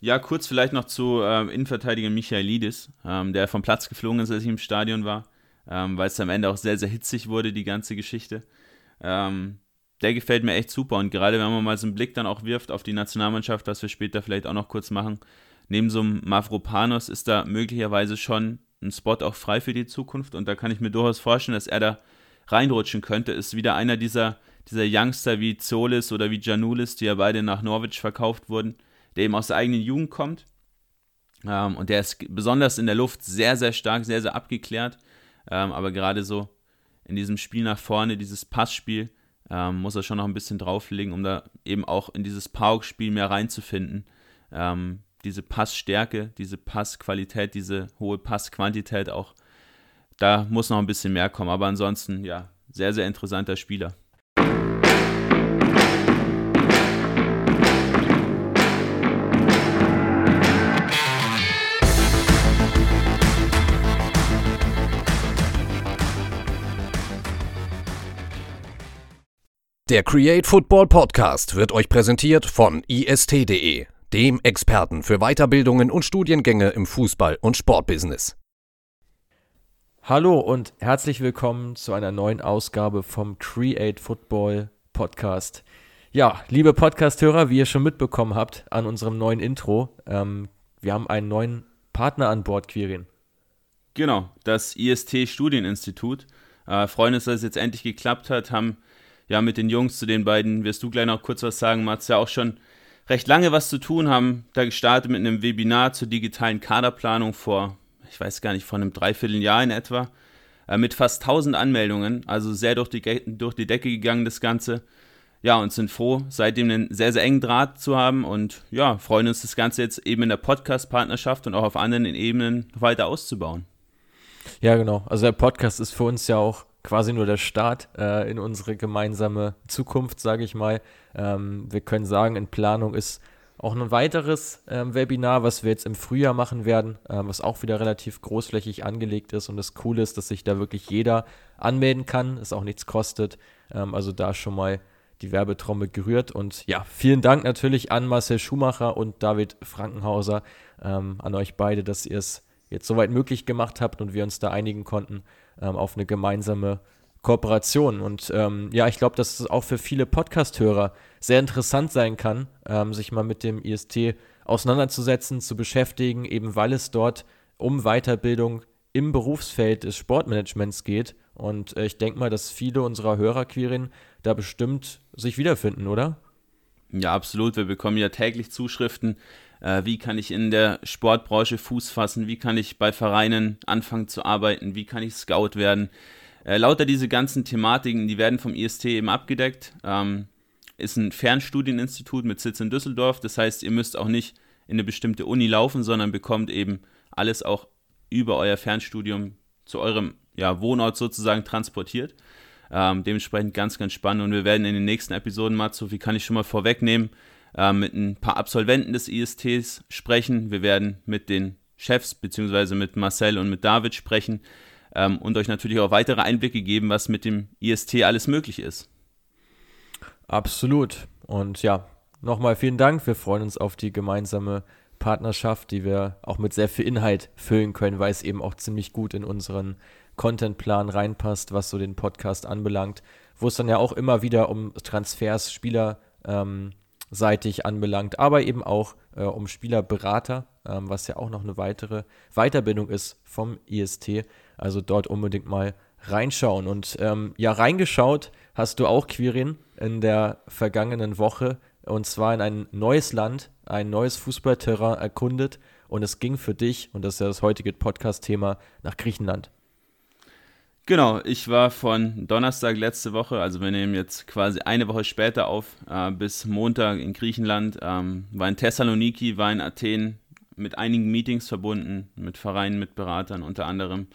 Ja, kurz vielleicht noch zu äh, Innenverteidiger Michaelidis, ähm, der vom Platz geflogen ist, als ich im Stadion war, ähm, weil es am Ende auch sehr, sehr hitzig wurde, die ganze Geschichte. Ähm, der gefällt mir echt super und gerade wenn man mal so einen Blick dann auch wirft auf die Nationalmannschaft, was wir später vielleicht auch noch kurz machen, neben so einem Mavropanos ist da möglicherweise schon ein Spot auch frei für die Zukunft und da kann ich mir durchaus vorstellen, dass er da reinrutschen könnte. Ist wieder einer dieser, dieser Youngster wie Zolis oder wie Janulis, die ja beide nach Norwich verkauft wurden, der eben aus der eigenen Jugend kommt. Ähm, und der ist besonders in der Luft sehr, sehr stark, sehr, sehr abgeklärt. Ähm, aber gerade so in diesem Spiel nach vorne, dieses Passspiel, ähm, muss er schon noch ein bisschen drauflegen, um da eben auch in dieses Pauk-Spiel mehr reinzufinden. Ähm, diese Passstärke, diese Passqualität, diese hohe Passquantität auch, da muss noch ein bisschen mehr kommen. Aber ansonsten, ja, sehr, sehr interessanter Spieler. Der Create Football Podcast wird euch präsentiert von ist.de, dem Experten für Weiterbildungen und Studiengänge im Fußball- und Sportbusiness. Hallo und herzlich willkommen zu einer neuen Ausgabe vom Create Football Podcast. Ja, liebe Podcast-Hörer, wie ihr schon mitbekommen habt an unserem neuen Intro, ähm, wir haben einen neuen Partner an Bord, Quirin. Genau, das IST Studieninstitut. Äh, freuen uns, dass es jetzt endlich geklappt hat, haben ja, mit den Jungs zu den beiden, wirst du gleich noch kurz was sagen, Mats, ja auch schon recht lange was zu tun, haben da gestartet mit einem Webinar zur digitalen Kaderplanung vor, ich weiß gar nicht, vor einem Dreivierteljahr in etwa, äh, mit fast 1000 Anmeldungen, also sehr durch die, durch die Decke gegangen das Ganze. Ja, und sind froh, seitdem einen sehr, sehr engen Draht zu haben und ja, freuen uns, das Ganze jetzt eben in der Podcast-Partnerschaft und auch auf anderen Ebenen weiter auszubauen. Ja, genau. Also der Podcast ist für uns ja auch quasi nur der Start äh, in unsere gemeinsame Zukunft, sage ich mal. Ähm, wir können sagen, in Planung ist auch ein weiteres ähm, Webinar, was wir jetzt im Frühjahr machen werden, äh, was auch wieder relativ großflächig angelegt ist. Und das Coole ist, dass sich da wirklich jeder anmelden kann, es auch nichts kostet. Ähm, also da schon mal die Werbetrommel gerührt. Und ja, vielen Dank natürlich an Marcel Schumacher und David Frankenhauser, ähm, an euch beide, dass ihr es jetzt soweit möglich gemacht habt und wir uns da einigen konnten ähm, auf eine gemeinsame Kooperation. Und ähm, ja, ich glaube, dass es auch für viele Podcast-Hörer sehr interessant sein kann, ähm, sich mal mit dem IST auseinanderzusetzen, zu beschäftigen, eben weil es dort um Weiterbildung im Berufsfeld des Sportmanagements geht. Und äh, ich denke mal, dass viele unserer Hörer, Quirin, da bestimmt sich wiederfinden, oder? Ja, absolut. Wir bekommen ja täglich Zuschriften. Äh, wie kann ich in der Sportbranche Fuß fassen? Wie kann ich bei Vereinen anfangen zu arbeiten? Wie kann ich Scout werden? Äh, lauter diese ganzen Thematiken, die werden vom IST eben abgedeckt. Ähm, ist ein Fernstudieninstitut mit Sitz in Düsseldorf. Das heißt, ihr müsst auch nicht in eine bestimmte Uni laufen, sondern bekommt eben alles auch über euer Fernstudium zu eurem ja, Wohnort sozusagen transportiert. Ähm, dementsprechend ganz, ganz spannend und wir werden in den nächsten Episoden mal, so wie kann ich schon mal vorwegnehmen, äh, mit ein paar Absolventen des ISTs sprechen. Wir werden mit den Chefs bzw. mit Marcel und mit David sprechen ähm, und euch natürlich auch weitere Einblicke geben, was mit dem IST alles möglich ist. Absolut. Und ja, nochmal vielen Dank. Wir freuen uns auf die gemeinsame Partnerschaft, die wir auch mit sehr viel Inhalt füllen können, weil es eben auch ziemlich gut in unseren Contentplan reinpasst, was so den Podcast anbelangt, wo es dann ja auch immer wieder um Transfers, Spieler ähm, seitig anbelangt, aber eben auch äh, um Spielerberater, ähm, was ja auch noch eine weitere Weiterbildung ist vom IST. Also dort unbedingt mal reinschauen. Und ähm, ja, reingeschaut hast du auch, Quirin, in der vergangenen Woche und zwar in ein neues Land, ein neues Fußballterrain erkundet und es ging für dich, und das ist ja das heutige Podcast-Thema, nach Griechenland. Genau, ich war von Donnerstag letzte Woche, also wir nehmen jetzt quasi eine Woche später auf, äh, bis Montag in Griechenland, ähm, war in Thessaloniki, war in Athen mit einigen Meetings verbunden, mit Vereinen, mit Beratern unter anderem.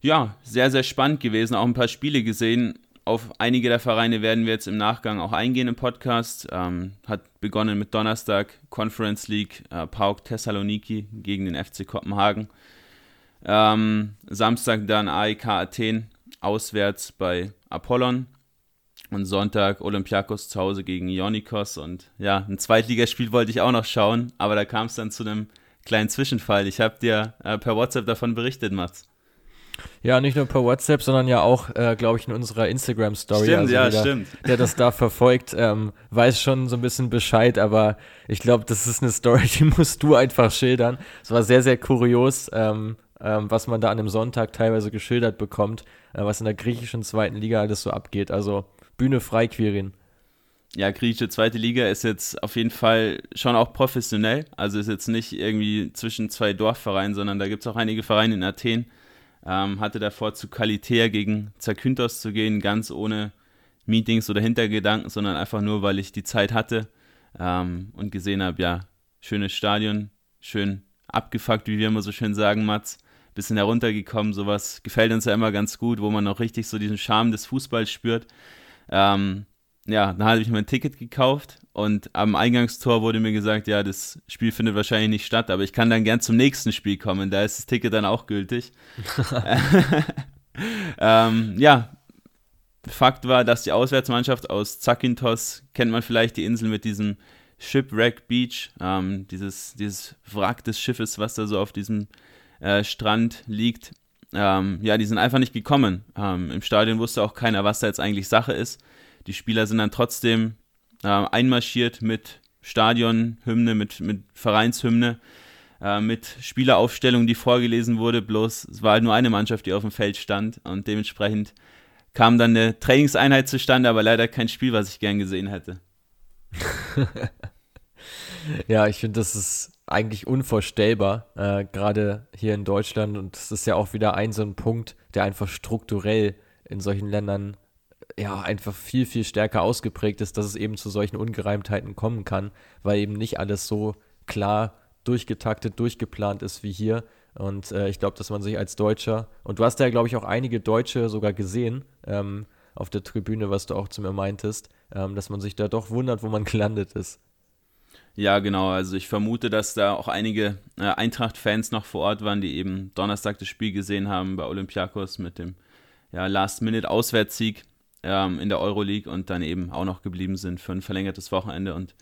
Ja, sehr, sehr spannend gewesen, auch ein paar Spiele gesehen. Auf einige der Vereine werden wir jetzt im Nachgang auch eingehen im Podcast. Ähm, hat begonnen mit Donnerstag, Conference League, äh, PAOK Thessaloniki gegen den FC Kopenhagen. Ähm, Samstag dann AEK Athen auswärts bei Apollon. Und Sonntag Olympiakos zu Hause gegen Ionikos. Und ja, ein Zweitligaspiel wollte ich auch noch schauen, aber da kam es dann zu einem kleinen Zwischenfall. Ich habe dir äh, per WhatsApp davon berichtet, Mats. Ja, nicht nur per WhatsApp, sondern ja auch, äh, glaube ich, in unserer Instagram-Story. Stimmt, also ja, jeder, stimmt. Der das da verfolgt, ähm, weiß schon so ein bisschen Bescheid, aber ich glaube, das ist eine Story, die musst du einfach schildern. Es war sehr, sehr kurios, ähm, ähm, was man da an einem Sonntag teilweise geschildert bekommt, äh, was in der griechischen zweiten Liga alles so abgeht. Also Bühne frei, Quirin. Ja, griechische zweite Liga ist jetzt auf jeden Fall schon auch professionell. Also ist jetzt nicht irgendwie zwischen zwei Dorfvereinen, sondern da gibt es auch einige Vereine in Athen, ähm, hatte davor zu Kalitea gegen Zakynthos zu gehen, ganz ohne Meetings oder Hintergedanken, sondern einfach nur, weil ich die Zeit hatte ähm, und gesehen habe, ja, schönes Stadion, schön abgefuckt, wie wir immer so schön sagen, Mats. Bisschen heruntergekommen, sowas gefällt uns ja immer ganz gut, wo man noch richtig so diesen Charme des Fußballs spürt. Ähm, ja, dann habe ich mir ein Ticket gekauft und am Eingangstor wurde mir gesagt, ja, das Spiel findet wahrscheinlich nicht statt, aber ich kann dann gern zum nächsten Spiel kommen, da ist das Ticket dann auch gültig. ähm, ja, Fakt war, dass die Auswärtsmannschaft aus Zakynthos, kennt man vielleicht die Insel mit diesem Shipwreck Beach, ähm, dieses, dieses Wrack des Schiffes, was da so auf diesem äh, Strand liegt. Ähm, ja, die sind einfach nicht gekommen. Ähm, Im Stadion wusste auch keiner, was da jetzt eigentlich Sache ist. Die Spieler sind dann trotzdem äh, einmarschiert mit Stadionhymne, mit, mit Vereinshymne, äh, mit Spieleraufstellung, die vorgelesen wurde. Bloß es war halt nur eine Mannschaft, die auf dem Feld stand und dementsprechend kam dann eine Trainingseinheit zustande, aber leider kein Spiel, was ich gern gesehen hätte. ja, ich finde, das ist eigentlich unvorstellbar, äh, gerade hier in Deutschland. Und das ist ja auch wieder ein so ein Punkt, der einfach strukturell in solchen Ländern ja einfach viel, viel stärker ausgeprägt ist, dass es eben zu solchen Ungereimtheiten kommen kann, weil eben nicht alles so klar durchgetaktet, durchgeplant ist wie hier. Und äh, ich glaube, dass man sich als Deutscher, und du hast ja, glaube ich, auch einige Deutsche sogar gesehen ähm, auf der Tribüne, was du auch zu mir meintest, ähm, dass man sich da doch wundert, wo man gelandet ist. Ja, genau. Also ich vermute, dass da auch einige äh, Eintracht-Fans noch vor Ort waren, die eben Donnerstag das Spiel gesehen haben bei Olympiakos mit dem ja, Last-Minute-Auswärtssieg ähm, in der Euroleague und dann eben auch noch geblieben sind für ein verlängertes Wochenende. Und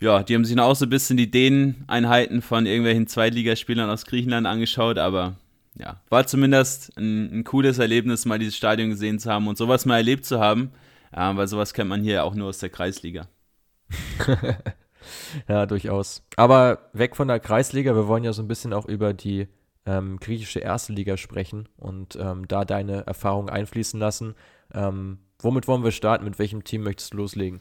ja, die haben sich noch auch so ein bisschen die Dänen-Einheiten von irgendwelchen Zweitligaspielern aus Griechenland angeschaut, aber ja, war zumindest ein, ein, cooles Erlebnis, mal dieses Stadion gesehen zu haben und sowas mal erlebt zu haben, äh, weil sowas kennt man hier auch nur aus der Kreisliga. ja, durchaus. Aber weg von der Kreisliga, wir wollen ja so ein bisschen auch über die ähm, griechische Erste Liga sprechen und ähm, da deine Erfahrungen einfließen lassen. Ähm, womit wollen wir starten? Mit welchem Team möchtest du loslegen?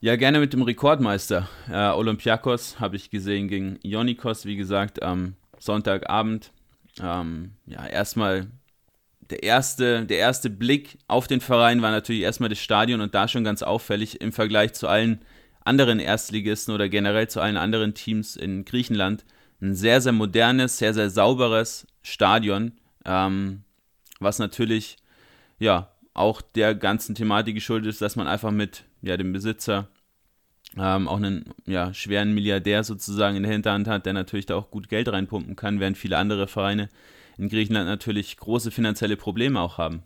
Ja, gerne mit dem Rekordmeister. Äh, Olympiakos habe ich gesehen gegen Ionikos, wie gesagt, am Sonntagabend. Ähm, ja, erstmal der erste, der erste Blick auf den Verein war natürlich erstmal das Stadion und da schon ganz auffällig im Vergleich zu allen anderen Erstligisten oder generell zu allen anderen Teams in Griechenland. Ein sehr, sehr modernes, sehr, sehr sauberes Stadion, ähm, was natürlich ja auch der ganzen Thematik geschuldet ist, dass man einfach mit ja, dem Besitzer ähm, auch einen ja, schweren Milliardär sozusagen in der Hinterhand hat, der natürlich da auch gut Geld reinpumpen kann, während viele andere Vereine in Griechenland natürlich große finanzielle Probleme auch haben.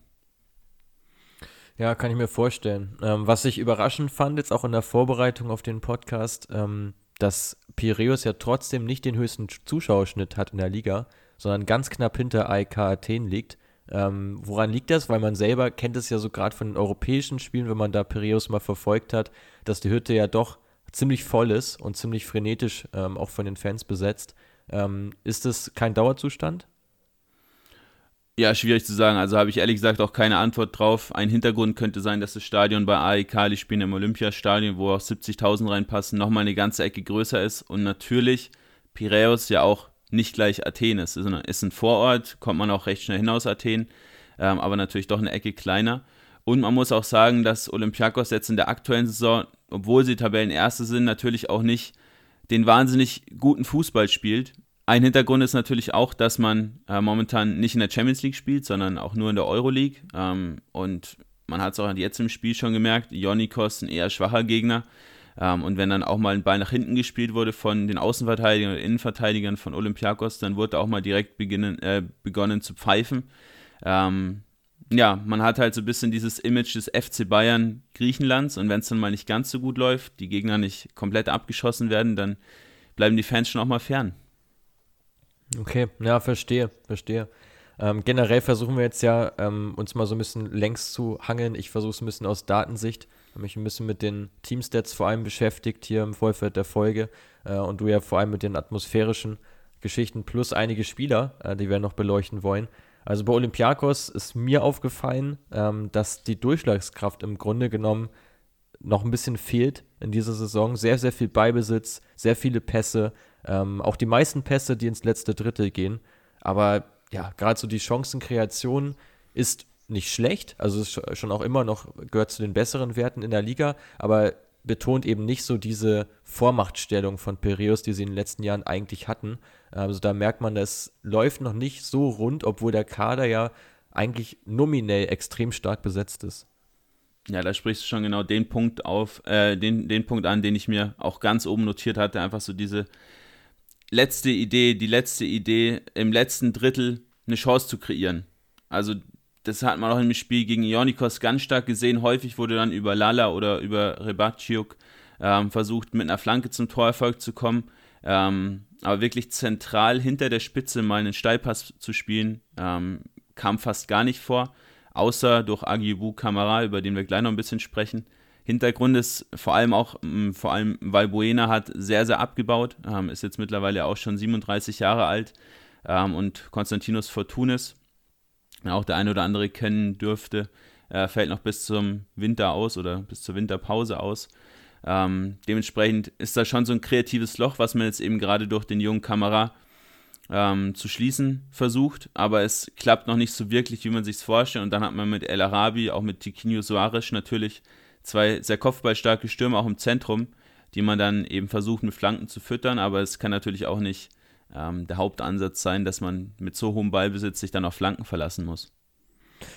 Ja, kann ich mir vorstellen. Ähm, was ich überraschend fand, jetzt auch in der Vorbereitung auf den Podcast, ähm, dass Piraeus ja trotzdem nicht den höchsten Zuschauerschnitt hat in der Liga, sondern ganz knapp hinter AEK Athen liegt. Ähm, woran liegt das? Weil man selber kennt es ja so gerade von den europäischen Spielen, wenn man da Piraeus mal verfolgt hat, dass die Hütte ja doch ziemlich voll ist und ziemlich frenetisch ähm, auch von den Fans besetzt. Ähm, ist das kein Dauerzustand? Ja, schwierig zu sagen. Also habe ich ehrlich gesagt auch keine Antwort drauf. Ein Hintergrund könnte sein, dass das Stadion bei AEK, die spielen im Olympiastadion, wo auch 70.000 reinpassen, nochmal eine ganze Ecke größer ist. Und natürlich Piraeus ja auch nicht gleich Athen ist. Es ist ein Vorort, kommt man auch recht schnell hin aus Athen, ähm, aber natürlich doch eine Ecke kleiner. Und man muss auch sagen, dass Olympiakos jetzt in der aktuellen Saison, obwohl sie Tabellenerste sind, natürlich auch nicht den wahnsinnig guten Fußball spielt. Ein Hintergrund ist natürlich auch, dass man äh, momentan nicht in der Champions League spielt, sondern auch nur in der Euroleague. Ähm, und man hat es auch jetzt im Spiel schon gemerkt, Ionikos ein eher schwacher Gegner. Ähm, und wenn dann auch mal ein Ball nach hinten gespielt wurde von den Außenverteidigern oder Innenverteidigern von Olympiakos, dann wurde auch mal direkt beginnen, äh, begonnen zu pfeifen. Ähm, ja, man hat halt so ein bisschen dieses Image des FC Bayern Griechenlands und wenn es dann mal nicht ganz so gut läuft, die Gegner nicht komplett abgeschossen werden, dann bleiben die Fans schon auch mal fern. Okay, ja, verstehe, verstehe. Ähm, generell versuchen wir jetzt ja, ähm, uns mal so ein bisschen längs zu hangeln. Ich versuche es ein bisschen aus Datensicht, habe mich ein bisschen mit den Teamstats vor allem beschäftigt hier im Vorfeld der Folge äh, und du ja vor allem mit den atmosphärischen Geschichten plus einige Spieler, äh, die wir noch beleuchten wollen. Also bei Olympiakos ist mir aufgefallen, ähm, dass die Durchschlagskraft im Grunde genommen noch ein bisschen fehlt in dieser Saison. Sehr, sehr viel Beibesitz, sehr viele Pässe, ähm, auch die meisten Pässe, die ins letzte Drittel gehen. Aber ja, gerade so die Chancenkreation ist nicht schlecht, also ist schon auch immer noch gehört zu den besseren Werten in der Liga, aber betont eben nicht so diese Vormachtstellung von Piraeus, die sie in den letzten Jahren eigentlich hatten. Also da merkt man, es läuft noch nicht so rund, obwohl der Kader ja eigentlich nominell extrem stark besetzt ist. Ja, da sprichst du schon genau den Punkt auf, äh, den, den Punkt an, den ich mir auch ganz oben notiert hatte. Einfach so diese letzte Idee, die letzte Idee, im letzten Drittel eine Chance zu kreieren. Also, das hat man auch im Spiel gegen Ionikos ganz stark gesehen. Häufig wurde dann über Lala oder über Rebaciuk ähm, versucht, mit einer Flanke zum Torerfolg zu kommen. Ähm, aber wirklich zentral hinter der Spitze mal einen Steilpass zu spielen, ähm, kam fast gar nicht vor, außer durch Agibu Kamara, über den wir gleich noch ein bisschen sprechen. Hintergrund ist vor allem auch, mm, vor allem Valbuena hat sehr, sehr abgebaut, ähm, ist jetzt mittlerweile auch schon 37 Jahre alt ähm, und Konstantinos Fortunis, auch der eine oder andere kennen dürfte, äh, fällt noch bis zum Winter aus oder bis zur Winterpause aus. Ähm, dementsprechend ist da schon so ein kreatives Loch, was man jetzt eben gerade durch den jungen Kamera zu schließen versucht, aber es klappt noch nicht so wirklich, wie man sich es vorstellt. Und dann hat man mit El Arabi, auch mit Tiquinho Suarez natürlich zwei sehr kopfballstarke Stürmer auch im Zentrum, die man dann eben versucht mit Flanken zu füttern, aber es kann natürlich auch nicht ähm, der Hauptansatz sein, dass man mit so hohem Ballbesitz sich dann auf Flanken verlassen muss.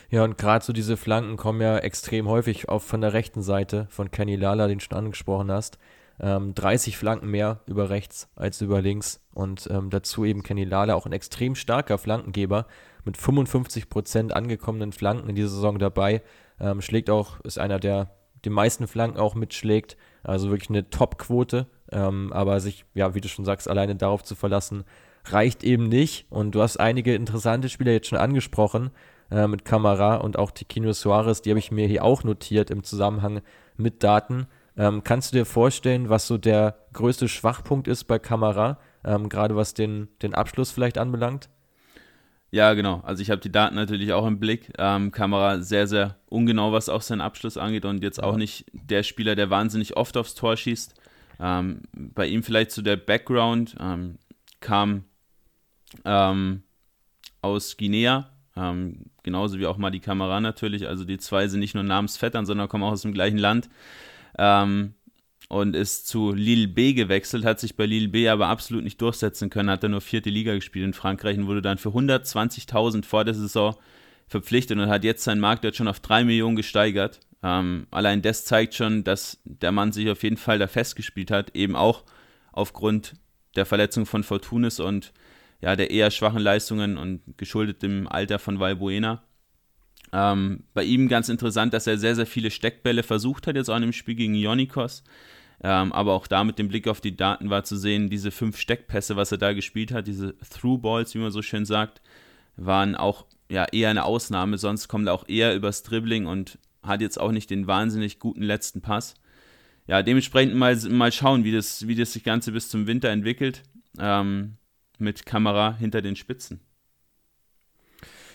Ja, und gerade so diese Flanken kommen ja extrem häufig auf von der rechten Seite von Kenny Lala, den du schon angesprochen hast. Ähm, 30 Flanken mehr über rechts als über links. Und ähm, dazu eben Kenny Lala auch ein extrem starker Flankengeber mit 55% angekommenen Flanken in dieser Saison dabei. Ähm, schlägt auch, ist einer, der die meisten Flanken auch mitschlägt. Also wirklich eine Top-Quote. Ähm, aber sich, ja, wie du schon sagst, alleine darauf zu verlassen, reicht eben nicht. Und du hast einige interessante Spieler jetzt schon angesprochen äh, mit Kamera und auch Tiquino Suarez, die habe ich mir hier auch notiert im Zusammenhang mit Daten. Ähm, kannst du dir vorstellen, was so der größte Schwachpunkt ist bei Kamera, ähm, gerade was den, den Abschluss vielleicht anbelangt? Ja, genau. Also ich habe die Daten natürlich auch im Blick. Ähm, Kamera sehr, sehr ungenau, was auch seinen Abschluss angeht und jetzt auch nicht der Spieler, der wahnsinnig oft aufs Tor schießt. Ähm, bei ihm vielleicht so der Background ähm, kam ähm, aus Guinea, ähm, genauso wie auch mal die Kamera natürlich. Also die zwei sind nicht nur Namensvettern, sondern kommen auch aus dem gleichen Land. Ähm, und ist zu Lille B gewechselt, hat sich bei Lille B aber absolut nicht durchsetzen können, hat dann nur vierte Liga gespielt in Frankreich und wurde dann für 120.000 vor der Saison verpflichtet und hat jetzt seinen Marktwert schon auf 3 Millionen gesteigert. Ähm, allein das zeigt schon, dass der Mann sich auf jeden Fall da festgespielt hat, eben auch aufgrund der Verletzung von Fortunis und ja, der eher schwachen Leistungen und geschuldet dem Alter von Valbuena. Ähm, bei ihm ganz interessant, dass er sehr, sehr viele Steckbälle versucht hat, jetzt auch in dem Spiel gegen Ionikos. Ähm, aber auch da mit dem Blick auf die Daten war zu sehen, diese fünf Steckpässe, was er da gespielt hat, diese Through-Balls, wie man so schön sagt, waren auch ja, eher eine Ausnahme. Sonst kommt er auch eher übers Dribbling und hat jetzt auch nicht den wahnsinnig guten letzten Pass. Ja, dementsprechend mal, mal schauen, wie das, wie das Ganze bis zum Winter entwickelt. Ähm, mit Kamera hinter den Spitzen.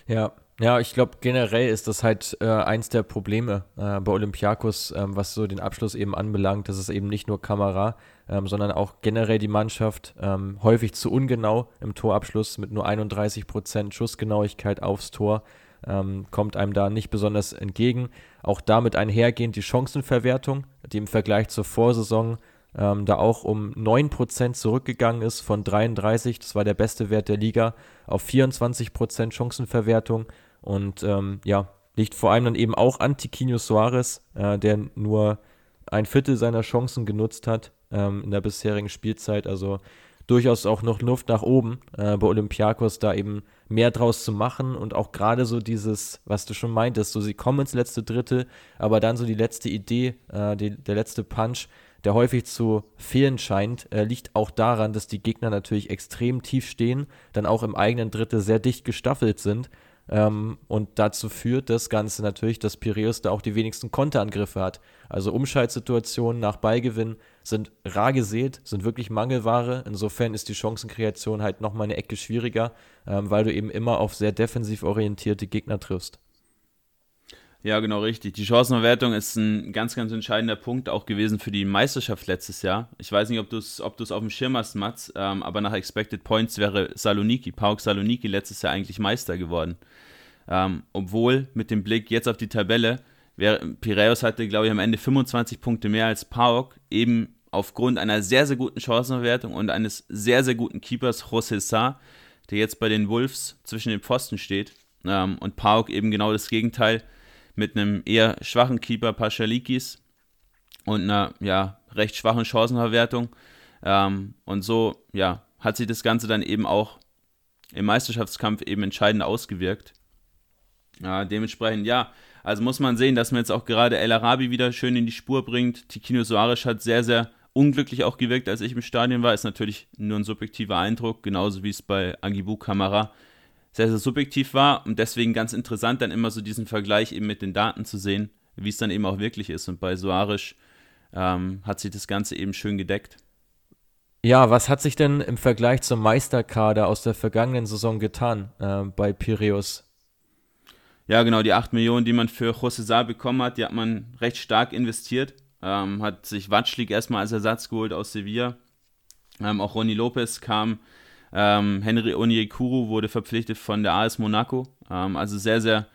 Ja, ja, ich glaube generell ist das halt äh, eins der Probleme äh, bei Olympiakos, ähm, was so den Abschluss eben anbelangt. Das ist eben nicht nur Kamera, ähm, sondern auch generell die Mannschaft ähm, häufig zu ungenau im Torabschluss mit nur 31% Schussgenauigkeit aufs Tor. Ähm, kommt einem da nicht besonders entgegen. Auch damit einhergehend die Chancenverwertung, die im Vergleich zur Vorsaison ähm, da auch um 9% zurückgegangen ist von 33, das war der beste Wert der Liga, auf 24% Chancenverwertung und ähm, ja, liegt vor allem dann eben auch an Tiquinho Suarez, äh, der nur ein Viertel seiner Chancen genutzt hat ähm, in der bisherigen Spielzeit. Also durchaus auch noch Luft nach oben äh, bei Olympiakos, da eben mehr draus zu machen und auch gerade so dieses, was du schon meintest, so sie kommen ins letzte Drittel, aber dann so die letzte Idee, äh, die, der letzte Punch, der häufig zu fehlen scheint, äh, liegt auch daran, dass die Gegner natürlich extrem tief stehen, dann auch im eigenen Drittel sehr dicht gestaffelt sind ähm, und dazu führt das Ganze natürlich, dass Piraeus da auch die wenigsten Konterangriffe hat. Also Umschaltsituationen nach Ballgewinn sind rar gesät, sind wirklich Mangelware. Insofern ist die Chancenkreation halt nochmal eine Ecke schwieriger, ähm, weil du eben immer auf sehr defensiv orientierte Gegner triffst. Ja, genau richtig. Die Chancenverwertung ist ein ganz, ganz entscheidender Punkt auch gewesen für die Meisterschaft letztes Jahr. Ich weiß nicht, ob du es ob auf dem Schirm hast, Mats, ähm, aber nach Expected Points wäre Saloniki, Pauk Saloniki letztes Jahr eigentlich Meister geworden. Ähm, obwohl mit dem Blick jetzt auf die Tabelle, wär, Piraeus hatte, glaube ich, am Ende 25 Punkte mehr als Pauk, eben aufgrund einer sehr, sehr guten Chancenverwertung und eines sehr, sehr guten Keepers, José Sá, der jetzt bei den Wolves zwischen den Pfosten steht. Ähm, und Pauk eben genau das Gegenteil mit einem eher schwachen Keeper Paschalikis und einer ja, recht schwachen Chancenverwertung. Ähm, und so ja, hat sich das Ganze dann eben auch im Meisterschaftskampf eben entscheidend ausgewirkt. Ja, dementsprechend, ja, also muss man sehen, dass man jetzt auch gerade El Arabi wieder schön in die Spur bringt. Tikino Soares hat sehr, sehr unglücklich auch gewirkt, als ich im Stadion war. Ist natürlich nur ein subjektiver Eindruck, genauso wie es bei Agibu Kamara sehr, sehr subjektiv war und deswegen ganz interessant, dann immer so diesen Vergleich eben mit den Daten zu sehen, wie es dann eben auch wirklich ist. Und bei Soares ähm, hat sich das Ganze eben schön gedeckt. Ja, was hat sich denn im Vergleich zum Meisterkader aus der vergangenen Saison getan äh, bei Piraeus? Ja, genau, die 8 Millionen, die man für José Sá bekommen hat, die hat man recht stark investiert. Ähm, hat sich Watschlik erstmal als Ersatz geholt aus Sevilla. Ähm, auch Ronny Lopez kam ähm, Henry Onyekuru wurde verpflichtet von der AS Monaco. Ähm, also sehr, sehr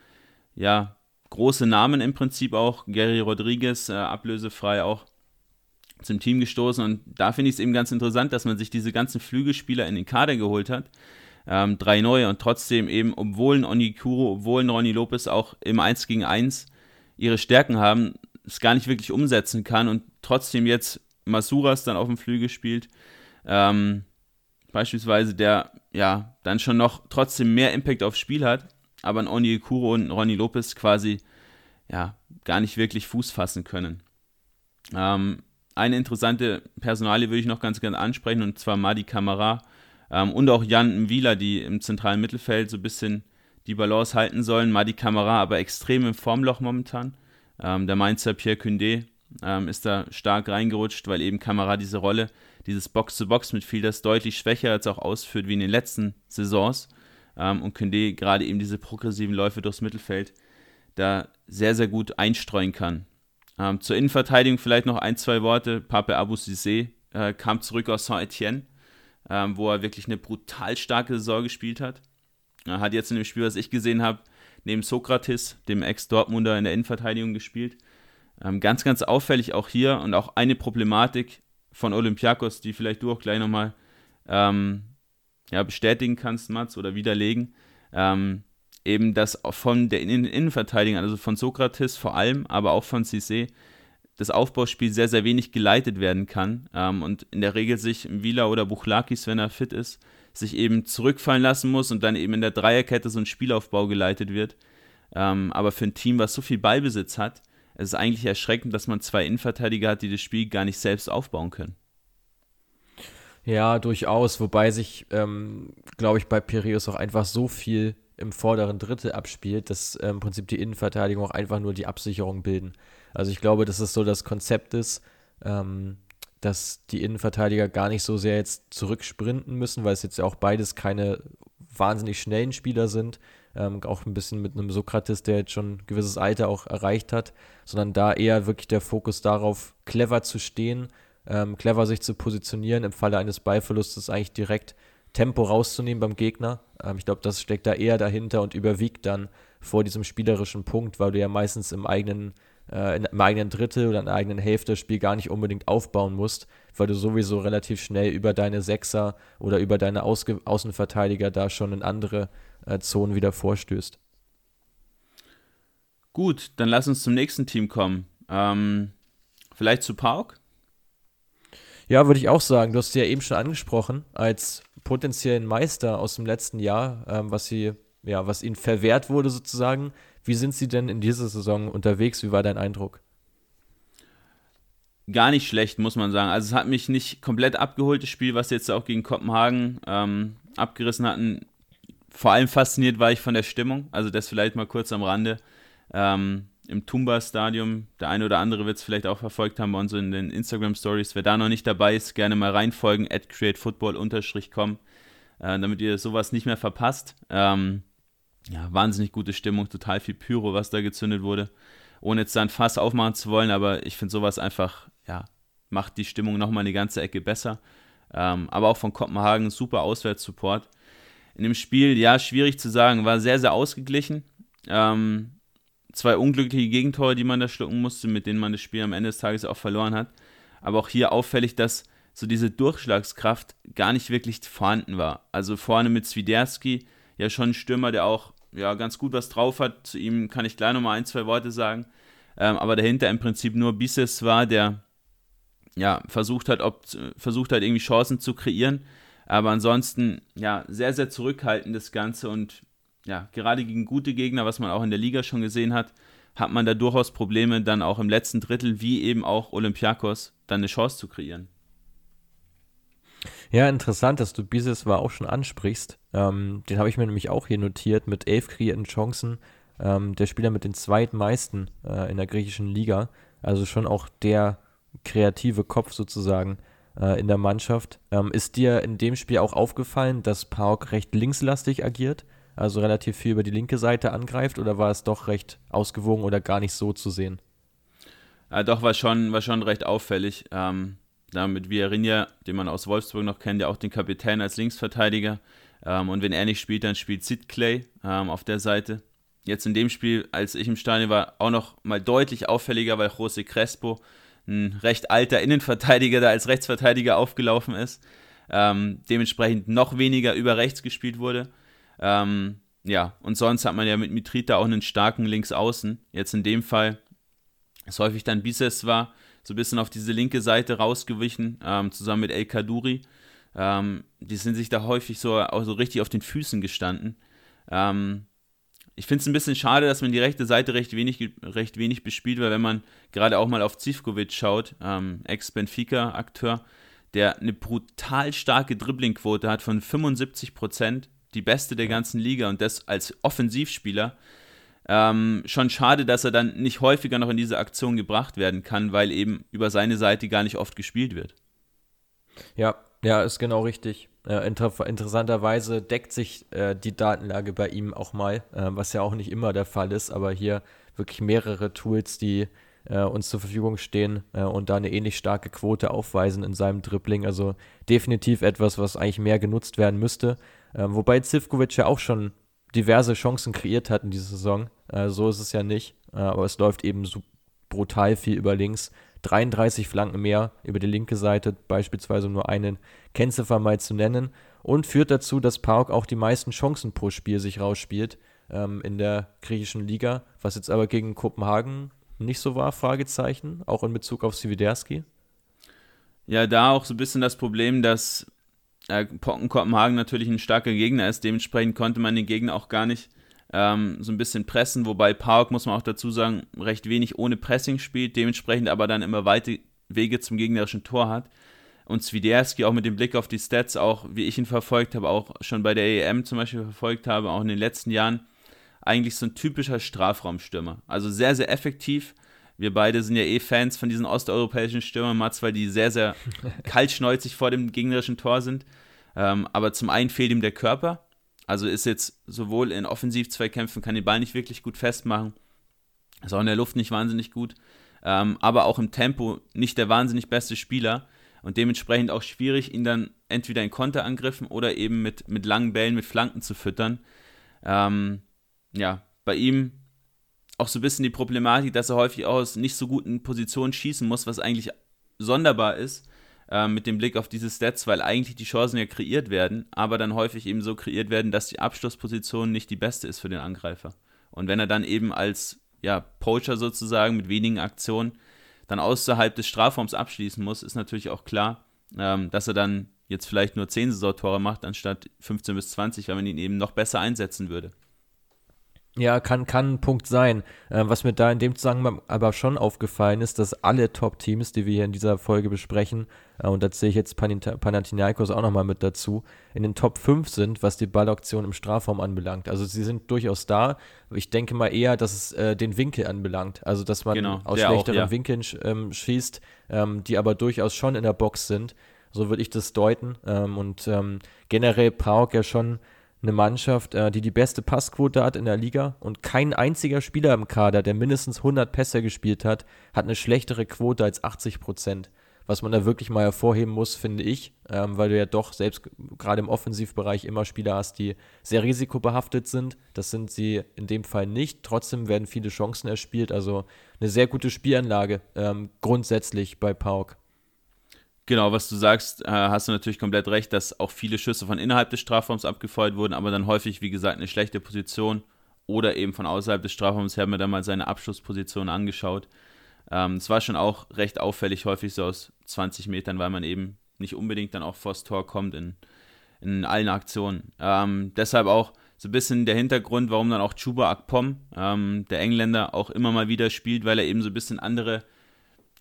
ja, große Namen im Prinzip auch. Gary Rodriguez, äh, ablösefrei auch zum Team gestoßen. Und da finde ich es eben ganz interessant, dass man sich diese ganzen Flügelspieler in den Kader geholt hat. Ähm, drei neue und trotzdem eben, obwohl ein Onyekuru, obwohl ein Ronny Lopez auch im 1 gegen 1 ihre Stärken haben, es gar nicht wirklich umsetzen kann und trotzdem jetzt Masuras dann auf dem Flügel spielt. Ähm, beispielsweise, der ja dann schon noch trotzdem mehr Impact aufs Spiel hat, aber ein Oni Kuro und Ronny Lopez quasi ja gar nicht wirklich Fuß fassen können. Ähm, eine interessante Personalie würde ich noch ganz gerne ansprechen, und zwar Madi Kamara ähm, und auch Jan Wieler, die im zentralen Mittelfeld so ein bisschen die Balance halten sollen. Madi Kamara aber extrem im Formloch momentan. Ähm, der Mainzer Pierre Cundé ähm, ist da stark reingerutscht, weil eben Kamara diese Rolle dieses Box-to-Box mit das deutlich schwächer als auch ausführt wie in den letzten Saisons. Ähm, und Kunde gerade eben diese progressiven Läufe durchs Mittelfeld da sehr, sehr gut einstreuen kann. Ähm, zur Innenverteidigung vielleicht noch ein, zwei Worte. Pape Abu Sissé äh, kam zurück aus Saint-Etienne, ähm, wo er wirklich eine brutal starke Saison gespielt hat. Er hat jetzt in dem Spiel, was ich gesehen habe, neben Sokrates, dem Ex-Dortmunder, in der Innenverteidigung gespielt. Ähm, ganz, ganz auffällig auch hier und auch eine Problematik, von Olympiakos, die vielleicht du auch gleich nochmal ähm, ja, bestätigen kannst, Mats, oder widerlegen. Ähm, eben, dass von der Innen Innenverteidigung, also von Sokrates vor allem, aber auch von Cissé, das Aufbauspiel sehr, sehr wenig geleitet werden kann ähm, und in der Regel sich Wieler oder Buchlakis, wenn er fit ist, sich eben zurückfallen lassen muss und dann eben in der Dreierkette so ein Spielaufbau geleitet wird. Ähm, aber für ein Team, was so viel Ballbesitz hat, es ist eigentlich erschreckend, dass man zwei Innenverteidiger hat, die das Spiel gar nicht selbst aufbauen können. Ja, durchaus. Wobei sich, ähm, glaube ich, bei Piraeus auch einfach so viel im vorderen Drittel abspielt, dass äh, im Prinzip die Innenverteidigung auch einfach nur die Absicherung bilden. Also ich glaube, dass es so das Konzept ist, ähm, dass die Innenverteidiger gar nicht so sehr jetzt zurücksprinten müssen, weil es jetzt ja auch beides keine wahnsinnig schnellen Spieler sind, ähm, auch ein bisschen mit einem Sokrates, der jetzt schon ein gewisses Alter auch erreicht hat, sondern da eher wirklich der Fokus darauf, clever zu stehen, ähm, clever sich zu positionieren, im Falle eines Ballverlustes eigentlich direkt Tempo rauszunehmen beim Gegner. Ähm, ich glaube, das steckt da eher dahinter und überwiegt dann vor diesem spielerischen Punkt, weil du ja meistens im eigenen äh, im eigenen Drittel oder in der eigenen Hälfte das Spiel gar nicht unbedingt aufbauen musst, weil du sowieso relativ schnell über deine Sechser oder über deine Ausge Außenverteidiger da schon in andere äh, Zonen wieder vorstößt. Gut, dann lass uns zum nächsten Team kommen. Ähm, vielleicht zu Park? Ja, würde ich auch sagen. Du hast sie ja eben schon angesprochen, als potenziellen Meister aus dem letzten Jahr, ähm, was sie, ja, was ihnen verwehrt wurde sozusagen. Wie sind sie denn in dieser Saison unterwegs? Wie war dein Eindruck? Gar nicht schlecht, muss man sagen. Also es hat mich nicht komplett abgeholt, das Spiel, was sie jetzt auch gegen Kopenhagen ähm, abgerissen hatten. Vor allem fasziniert war ich von der Stimmung. Also das vielleicht mal kurz am Rande. Ähm, Im Tumba-Stadium, der eine oder andere wird es vielleicht auch verfolgt haben bei uns in den Instagram-Stories. Wer da noch nicht dabei ist, gerne mal reinfolgen, at createfootball-com, äh, damit ihr sowas nicht mehr verpasst. Ähm, ja, wahnsinnig gute Stimmung, total viel Pyro, was da gezündet wurde. Ohne jetzt dann Fass aufmachen zu wollen, aber ich finde sowas einfach, ja, macht die Stimmung nochmal eine ganze Ecke besser. Ähm, aber auch von Kopenhagen super Auswärtssupport. In dem Spiel, ja, schwierig zu sagen, war sehr, sehr ausgeglichen. Ähm, zwei unglückliche Gegentore, die man da schlucken musste, mit denen man das Spiel am Ende des Tages auch verloren hat. Aber auch hier auffällig, dass so diese Durchschlagskraft gar nicht wirklich vorhanden war. Also vorne mit Swiderski, ja schon ein Stürmer, der auch ja, ganz gut was drauf hat. Zu ihm kann ich gleich nochmal ein, zwei Worte sagen. Ähm, aber dahinter im Prinzip nur Bisses war, der ja, versucht hat, ob, versucht hat, irgendwie Chancen zu kreieren. Aber ansonsten, ja, sehr, sehr zurückhaltend das Ganze und ja, gerade gegen gute Gegner, was man auch in der Liga schon gesehen hat, hat man da durchaus Probleme, dann auch im letzten Drittel, wie eben auch Olympiakos, dann eine Chance zu kreieren. Ja, interessant, dass du Bises war auch schon ansprichst. Ähm, den habe ich mir nämlich auch hier notiert mit elf kreierten Chancen. Ähm, der Spieler mit den zweitmeisten äh, in der griechischen Liga. Also schon auch der kreative Kopf sozusagen äh, in der Mannschaft. Ähm, ist dir in dem Spiel auch aufgefallen, dass Pauk recht linkslastig agiert? Also relativ viel über die linke Seite angreift oder war es doch recht ausgewogen oder gar nicht so zu sehen? Ja, doch, war schon, war schon recht auffällig. Ähm, da mit Vierinha, den man aus Wolfsburg noch kennt, ja auch den Kapitän als Linksverteidiger. Ähm, und wenn er nicht spielt, dann spielt Sid Clay ähm, auf der Seite. Jetzt in dem Spiel, als ich im Stadion war, auch noch mal deutlich auffälliger, weil José Crespo, ein recht alter Innenverteidiger, da als Rechtsverteidiger aufgelaufen ist. Ähm, dementsprechend noch weniger über rechts gespielt wurde. Ähm, ja, und sonst hat man ja mit Mitrita auch einen starken Linksaußen. Jetzt in dem Fall ist häufig dann Bises war, so ein bisschen auf diese linke Seite rausgewichen, ähm, zusammen mit El Kaduri. Ähm, die sind sich da häufig so, auch so richtig auf den Füßen gestanden. Ähm, ich finde es ein bisschen schade, dass man die rechte Seite recht wenig, recht wenig bespielt, weil wenn man gerade auch mal auf Zivkovic schaut, ähm, Ex-Benfica-Akteur, der eine brutal starke Dribblingquote hat von 75 Prozent, die beste der ganzen Liga und das als Offensivspieler. Ähm, schon schade, dass er dann nicht häufiger noch in diese Aktion gebracht werden kann, weil eben über seine Seite gar nicht oft gespielt wird. Ja, ja, ist genau richtig. Äh, inter interessanterweise deckt sich äh, die Datenlage bei ihm auch mal, äh, was ja auch nicht immer der Fall ist, aber hier wirklich mehrere Tools, die äh, uns zur Verfügung stehen äh, und da eine ähnlich starke Quote aufweisen in seinem Dribbling. Also definitiv etwas, was eigentlich mehr genutzt werden müsste. Ähm, wobei Zivkovic ja auch schon diverse Chancen kreiert hat in dieser Saison. Äh, so ist es ja nicht. Aber es läuft eben so brutal viel über links. 33 Flanken mehr über die linke Seite, beispielsweise nur einen Kennziffer mal zu nennen. Und führt dazu, dass Park auch die meisten Chancen pro Spiel sich rausspielt ähm, in der griechischen Liga. Was jetzt aber gegen Kopenhagen nicht so war, Fragezeichen, auch in Bezug auf Sividerski. Ja, da auch so ein bisschen das Problem, dass äh, Kopenhagen natürlich ein starker Gegner ist. Dementsprechend konnte man den Gegner auch gar nicht ähm, so ein bisschen pressen. Wobei Park, muss man auch dazu sagen, recht wenig ohne Pressing spielt. Dementsprechend aber dann immer weite Wege zum gegnerischen Tor hat. Und Swiderski auch mit dem Blick auf die Stats, auch wie ich ihn verfolgt habe, auch schon bei der EM zum Beispiel verfolgt habe, auch in den letzten Jahren, eigentlich so ein typischer Strafraumstürmer. Also sehr, sehr effektiv. Wir beide sind ja eh Fans von diesen osteuropäischen Stürmern, Mats, weil die sehr, sehr kaltschnäuzig vor dem gegnerischen Tor sind. Ähm, aber zum einen fehlt ihm der Körper. Also ist jetzt sowohl in Offensivzweikämpfen, kann den Ball nicht wirklich gut festmachen, ist auch in der Luft nicht wahnsinnig gut, ähm, aber auch im Tempo nicht der wahnsinnig beste Spieler und dementsprechend auch schwierig, ihn dann entweder in Konterangriffen oder eben mit, mit langen Bällen, mit Flanken zu füttern. Ähm, ja, bei ihm auch so ein bisschen die Problematik, dass er häufig aus nicht so guten Positionen schießen muss, was eigentlich sonderbar ist äh, mit dem Blick auf diese Stats, weil eigentlich die Chancen ja kreiert werden, aber dann häufig eben so kreiert werden, dass die Abschlussposition nicht die beste ist für den Angreifer. Und wenn er dann eben als ja, Poacher sozusagen mit wenigen Aktionen dann außerhalb des Strafraums abschließen muss, ist natürlich auch klar, ähm, dass er dann jetzt vielleicht nur 10 Saisontore macht, anstatt 15 bis 20, weil man ihn eben noch besser einsetzen würde. Ja, kann, kann ein Punkt sein. Äh, was mir da in dem Zusammenhang aber schon aufgefallen ist, dass alle Top-Teams, die wir hier in dieser Folge besprechen, äh, und da zähle ich jetzt Panathinaikos auch nochmal mit dazu, in den Top 5 sind, was die Ballaktion im Strafraum anbelangt. Also sie sind durchaus da. Ich denke mal eher, dass es äh, den Winkel anbelangt. Also dass man genau, aus schlechteren auch, ja. Winkeln ähm, schießt, ähm, die aber durchaus schon in der Box sind. So würde ich das deuten. Ähm, und ähm, generell Pauk ja schon eine Mannschaft, äh, die die beste Passquote hat in der Liga und kein einziger Spieler im Kader, der mindestens 100 Pässe gespielt hat, hat eine schlechtere Quote als 80 Prozent. Was man da wirklich mal hervorheben muss, finde ich, ähm, weil du ja doch selbst gerade im Offensivbereich immer Spieler hast, die sehr risikobehaftet sind. Das sind sie in dem Fall nicht. Trotzdem werden viele Chancen erspielt. Also eine sehr gute Spielanlage ähm, grundsätzlich bei Pauk. Genau, was du sagst, äh, hast du natürlich komplett recht, dass auch viele Schüsse von innerhalb des Strafraums abgefeuert wurden, aber dann häufig, wie gesagt, eine schlechte Position oder eben von außerhalb des Strafraums. Ich habe mir da mal seine Abschlussposition angeschaut. Ähm, es war schon auch recht auffällig, häufig so aus 20 Metern, weil man eben nicht unbedingt dann auch vors Tor kommt in, in allen Aktionen. Ähm, deshalb auch so ein bisschen der Hintergrund, warum dann auch Chuba Akpom, ähm, der Engländer, auch immer mal wieder spielt, weil er eben so ein bisschen andere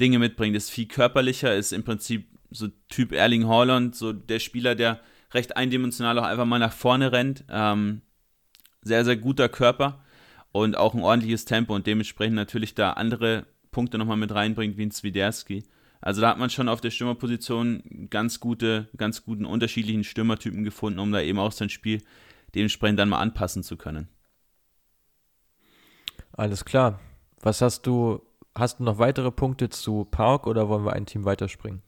Dinge mitbringt. Ist viel körperlicher, ist im Prinzip so Typ Erling Haaland, so der Spieler, der recht eindimensional auch einfach mal nach vorne rennt. Ähm, sehr, sehr guter Körper und auch ein ordentliches Tempo und dementsprechend natürlich da andere Punkte nochmal mit reinbringt, wie ein Zwiderski. Also da hat man schon auf der Stürmerposition ganz gute, ganz guten unterschiedlichen Stürmertypen gefunden, um da eben auch sein Spiel dementsprechend dann mal anpassen zu können. Alles klar. Was hast du, hast du noch weitere Punkte zu Park oder wollen wir ein Team weiterspringen?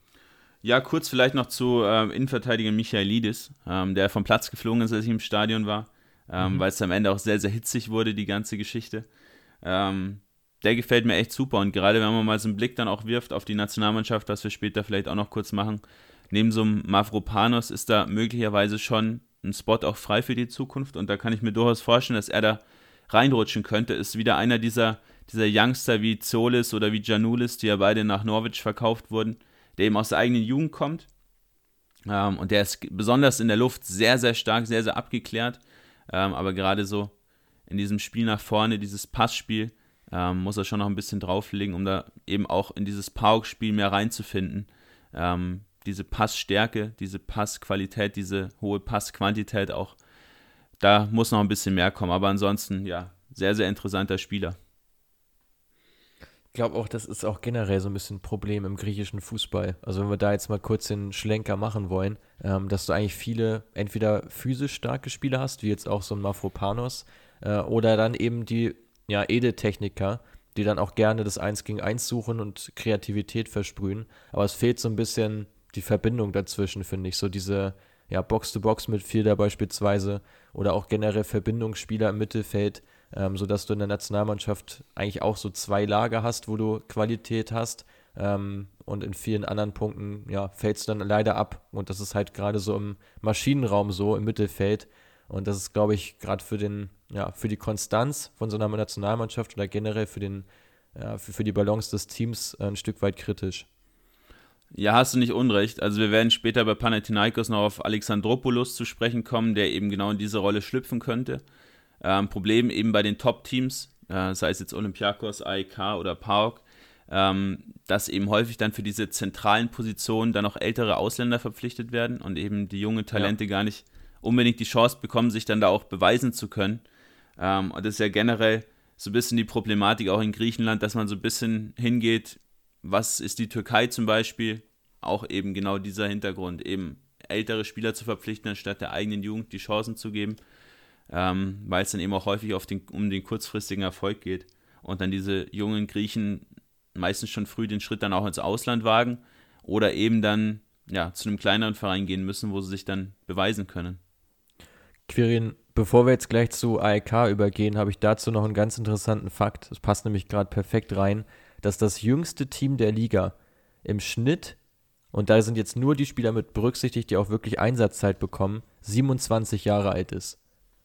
Ja, kurz vielleicht noch zu ähm, Innenverteidiger Michaelidis, ähm, der vom Platz geflogen ist, als ich im Stadion war, ähm, mhm. weil es am Ende auch sehr, sehr hitzig wurde, die ganze Geschichte. Ähm, der gefällt mir echt super und gerade wenn man mal so einen Blick dann auch wirft auf die Nationalmannschaft, was wir später vielleicht auch noch kurz machen, neben so einem Mavropanos ist da möglicherweise schon ein Spot auch frei für die Zukunft und da kann ich mir durchaus vorstellen, dass er da reinrutschen könnte. Ist wieder einer dieser, dieser Youngster wie Zolis oder wie Janulis, die ja beide nach Norwich verkauft wurden der eben aus der eigenen Jugend kommt. Ähm, und der ist besonders in der Luft sehr, sehr stark, sehr, sehr abgeklärt. Ähm, aber gerade so in diesem Spiel nach vorne, dieses Passspiel, ähm, muss er schon noch ein bisschen drauflegen, um da eben auch in dieses Pauk-Spiel mehr reinzufinden. Ähm, diese Passstärke, diese Passqualität, diese hohe Passquantität auch, da muss noch ein bisschen mehr kommen. Aber ansonsten, ja, sehr, sehr interessanter Spieler. Ich glaube auch, das ist auch generell so ein bisschen ein Problem im griechischen Fußball. Also wenn wir da jetzt mal kurz den Schlenker machen wollen, ähm, dass du eigentlich viele entweder physisch starke Spieler hast, wie jetzt auch so ein Mafropanos, äh, oder dann eben die ja, Edeltechniker, die dann auch gerne das Eins gegen Eins suchen und Kreativität versprühen. Aber es fehlt so ein bisschen die Verbindung dazwischen, finde ich. So diese ja, Box-to-Box-Midfielder beispielsweise oder auch generell Verbindungsspieler im Mittelfeld, ähm, sodass du in der Nationalmannschaft eigentlich auch so zwei Lager hast, wo du Qualität hast. Ähm, und in vielen anderen Punkten ja, fällst du dann leider ab. Und das ist halt gerade so im Maschinenraum so, im Mittelfeld. Und das ist, glaube ich, gerade für ja, für die Konstanz von so einer Nationalmannschaft oder generell für den, ja, für, für die Balance des Teams ein Stück weit kritisch. Ja, hast du nicht unrecht. Also wir werden später bei Panathinaikos noch auf Alexandropoulos zu sprechen kommen, der eben genau in diese Rolle schlüpfen könnte. Ähm, Problem eben bei den Top-Teams, äh, sei es jetzt Olympiakos, AEK oder PAOK, ähm, dass eben häufig dann für diese zentralen Positionen dann auch ältere Ausländer verpflichtet werden und eben die jungen Talente ja. gar nicht unbedingt die Chance bekommen, sich dann da auch beweisen zu können. Ähm, und das ist ja generell so ein bisschen die Problematik auch in Griechenland, dass man so ein bisschen hingeht, was ist die Türkei zum Beispiel? Auch eben genau dieser Hintergrund, eben ältere Spieler zu verpflichten, anstatt der eigenen Jugend die Chancen zu geben ähm, weil es dann eben auch häufig den, um den kurzfristigen Erfolg geht. Und dann diese jungen Griechen meistens schon früh den Schritt dann auch ins Ausland wagen oder eben dann ja, zu einem kleineren Verein gehen müssen, wo sie sich dann beweisen können. Quirin, bevor wir jetzt gleich zu AEK übergehen, habe ich dazu noch einen ganz interessanten Fakt. Das passt nämlich gerade perfekt rein, dass das jüngste Team der Liga im Schnitt, und da sind jetzt nur die Spieler mit berücksichtigt, die auch wirklich Einsatzzeit bekommen, 27 Jahre alt ist.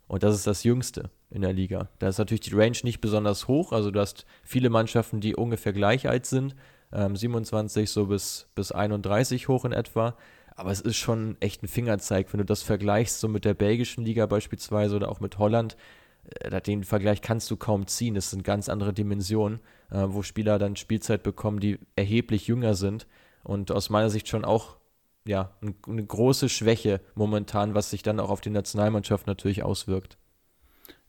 Und das ist das Jüngste in der Liga. Da ist natürlich die Range nicht besonders hoch. Also du hast viele Mannschaften, die ungefähr gleich alt sind. ähm, 27 so bis, bis 31 hoch in etwa. Aber es ist schon echt ein Fingerzeig, wenn du das vergleichst, so mit der belgischen Liga beispielsweise oder auch mit Holland. Äh, den Vergleich kannst du kaum ziehen. Das sind ganz andere Dimensionen, äh, wo Spieler dann Spielzeit bekommen, die erheblich jünger sind. Und aus meiner Sicht schon auch ja, eine große Schwäche momentan, was sich dann auch auf die Nationalmannschaft natürlich auswirkt.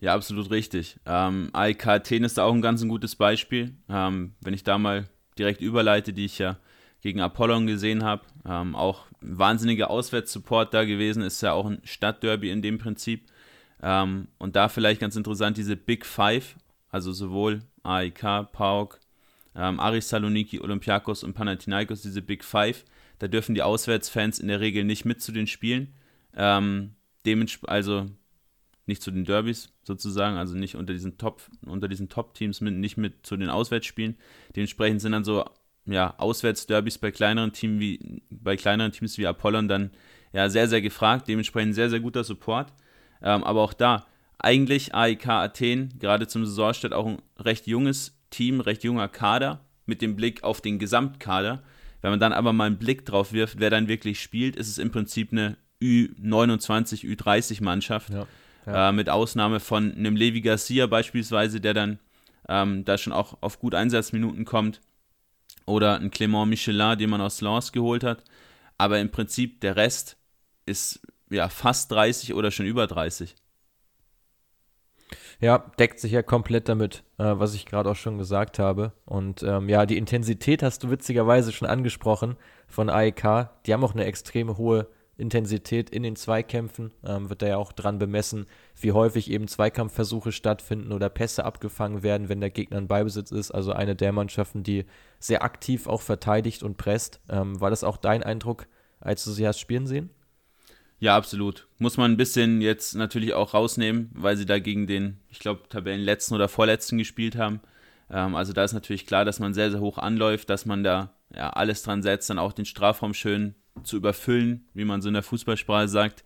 Ja, absolut richtig. Ähm, AEK Athen ist da auch ein ganz ein gutes Beispiel. Ähm, wenn ich da mal direkt überleite, die ich ja gegen Apollon gesehen habe, ähm, auch wahnsinniger Auswärtssupport da gewesen, ist ja auch ein Stadtderby in dem Prinzip. Ähm, und da vielleicht ganz interessant diese Big Five, also sowohl AEK, PAOK, ähm, Aris Saloniki, Olympiakos und Panathinaikos, diese Big Five, da dürfen die Auswärtsfans in der Regel nicht mit zu den Spielen. Ähm, also nicht zu den Derbys sozusagen, also nicht unter diesen Top, unter diesen Top-Teams mit, nicht mit zu den Auswärtsspielen. Dementsprechend sind dann so ja, Auswärtsderbys bei kleineren Teams wie bei kleineren Teams wie Apollon dann ja sehr, sehr gefragt, dementsprechend sehr, sehr guter Support. Ähm, aber auch da, eigentlich AIK Athen, gerade zum Saisonstart auch ein recht junges Team, recht junger Kader mit dem Blick auf den Gesamtkader. Wenn man dann aber mal einen Blick drauf wirft, wer dann wirklich spielt, ist es im Prinzip eine Ü29, Ü30-Mannschaft. Ja, ja. äh, mit Ausnahme von einem Levi Garcia beispielsweise, der dann ähm, da schon auch auf gut Einsatzminuten kommt. Oder ein Clément Michelin, den man aus Lens geholt hat. Aber im Prinzip der Rest ist ja fast 30 oder schon über 30. Ja, deckt sich ja komplett damit, äh, was ich gerade auch schon gesagt habe. Und ähm, ja, die Intensität hast du witzigerweise schon angesprochen von AEK. Die haben auch eine extrem hohe Intensität in den Zweikämpfen. Ähm, wird da ja auch dran bemessen, wie häufig eben Zweikampfversuche stattfinden oder Pässe abgefangen werden, wenn der Gegner in Beibesitz ist. Also eine der Mannschaften, die sehr aktiv auch verteidigt und presst. Ähm, war das auch dein Eindruck, als du sie hast spielen sehen? Ja, absolut. Muss man ein bisschen jetzt natürlich auch rausnehmen, weil sie da gegen den, ich glaube, Tabellenletzten oder Vorletzten gespielt haben. Ähm, also da ist natürlich klar, dass man sehr, sehr hoch anläuft, dass man da ja, alles dran setzt, dann auch den Strafraum schön zu überfüllen, wie man so in der Fußballsprache sagt,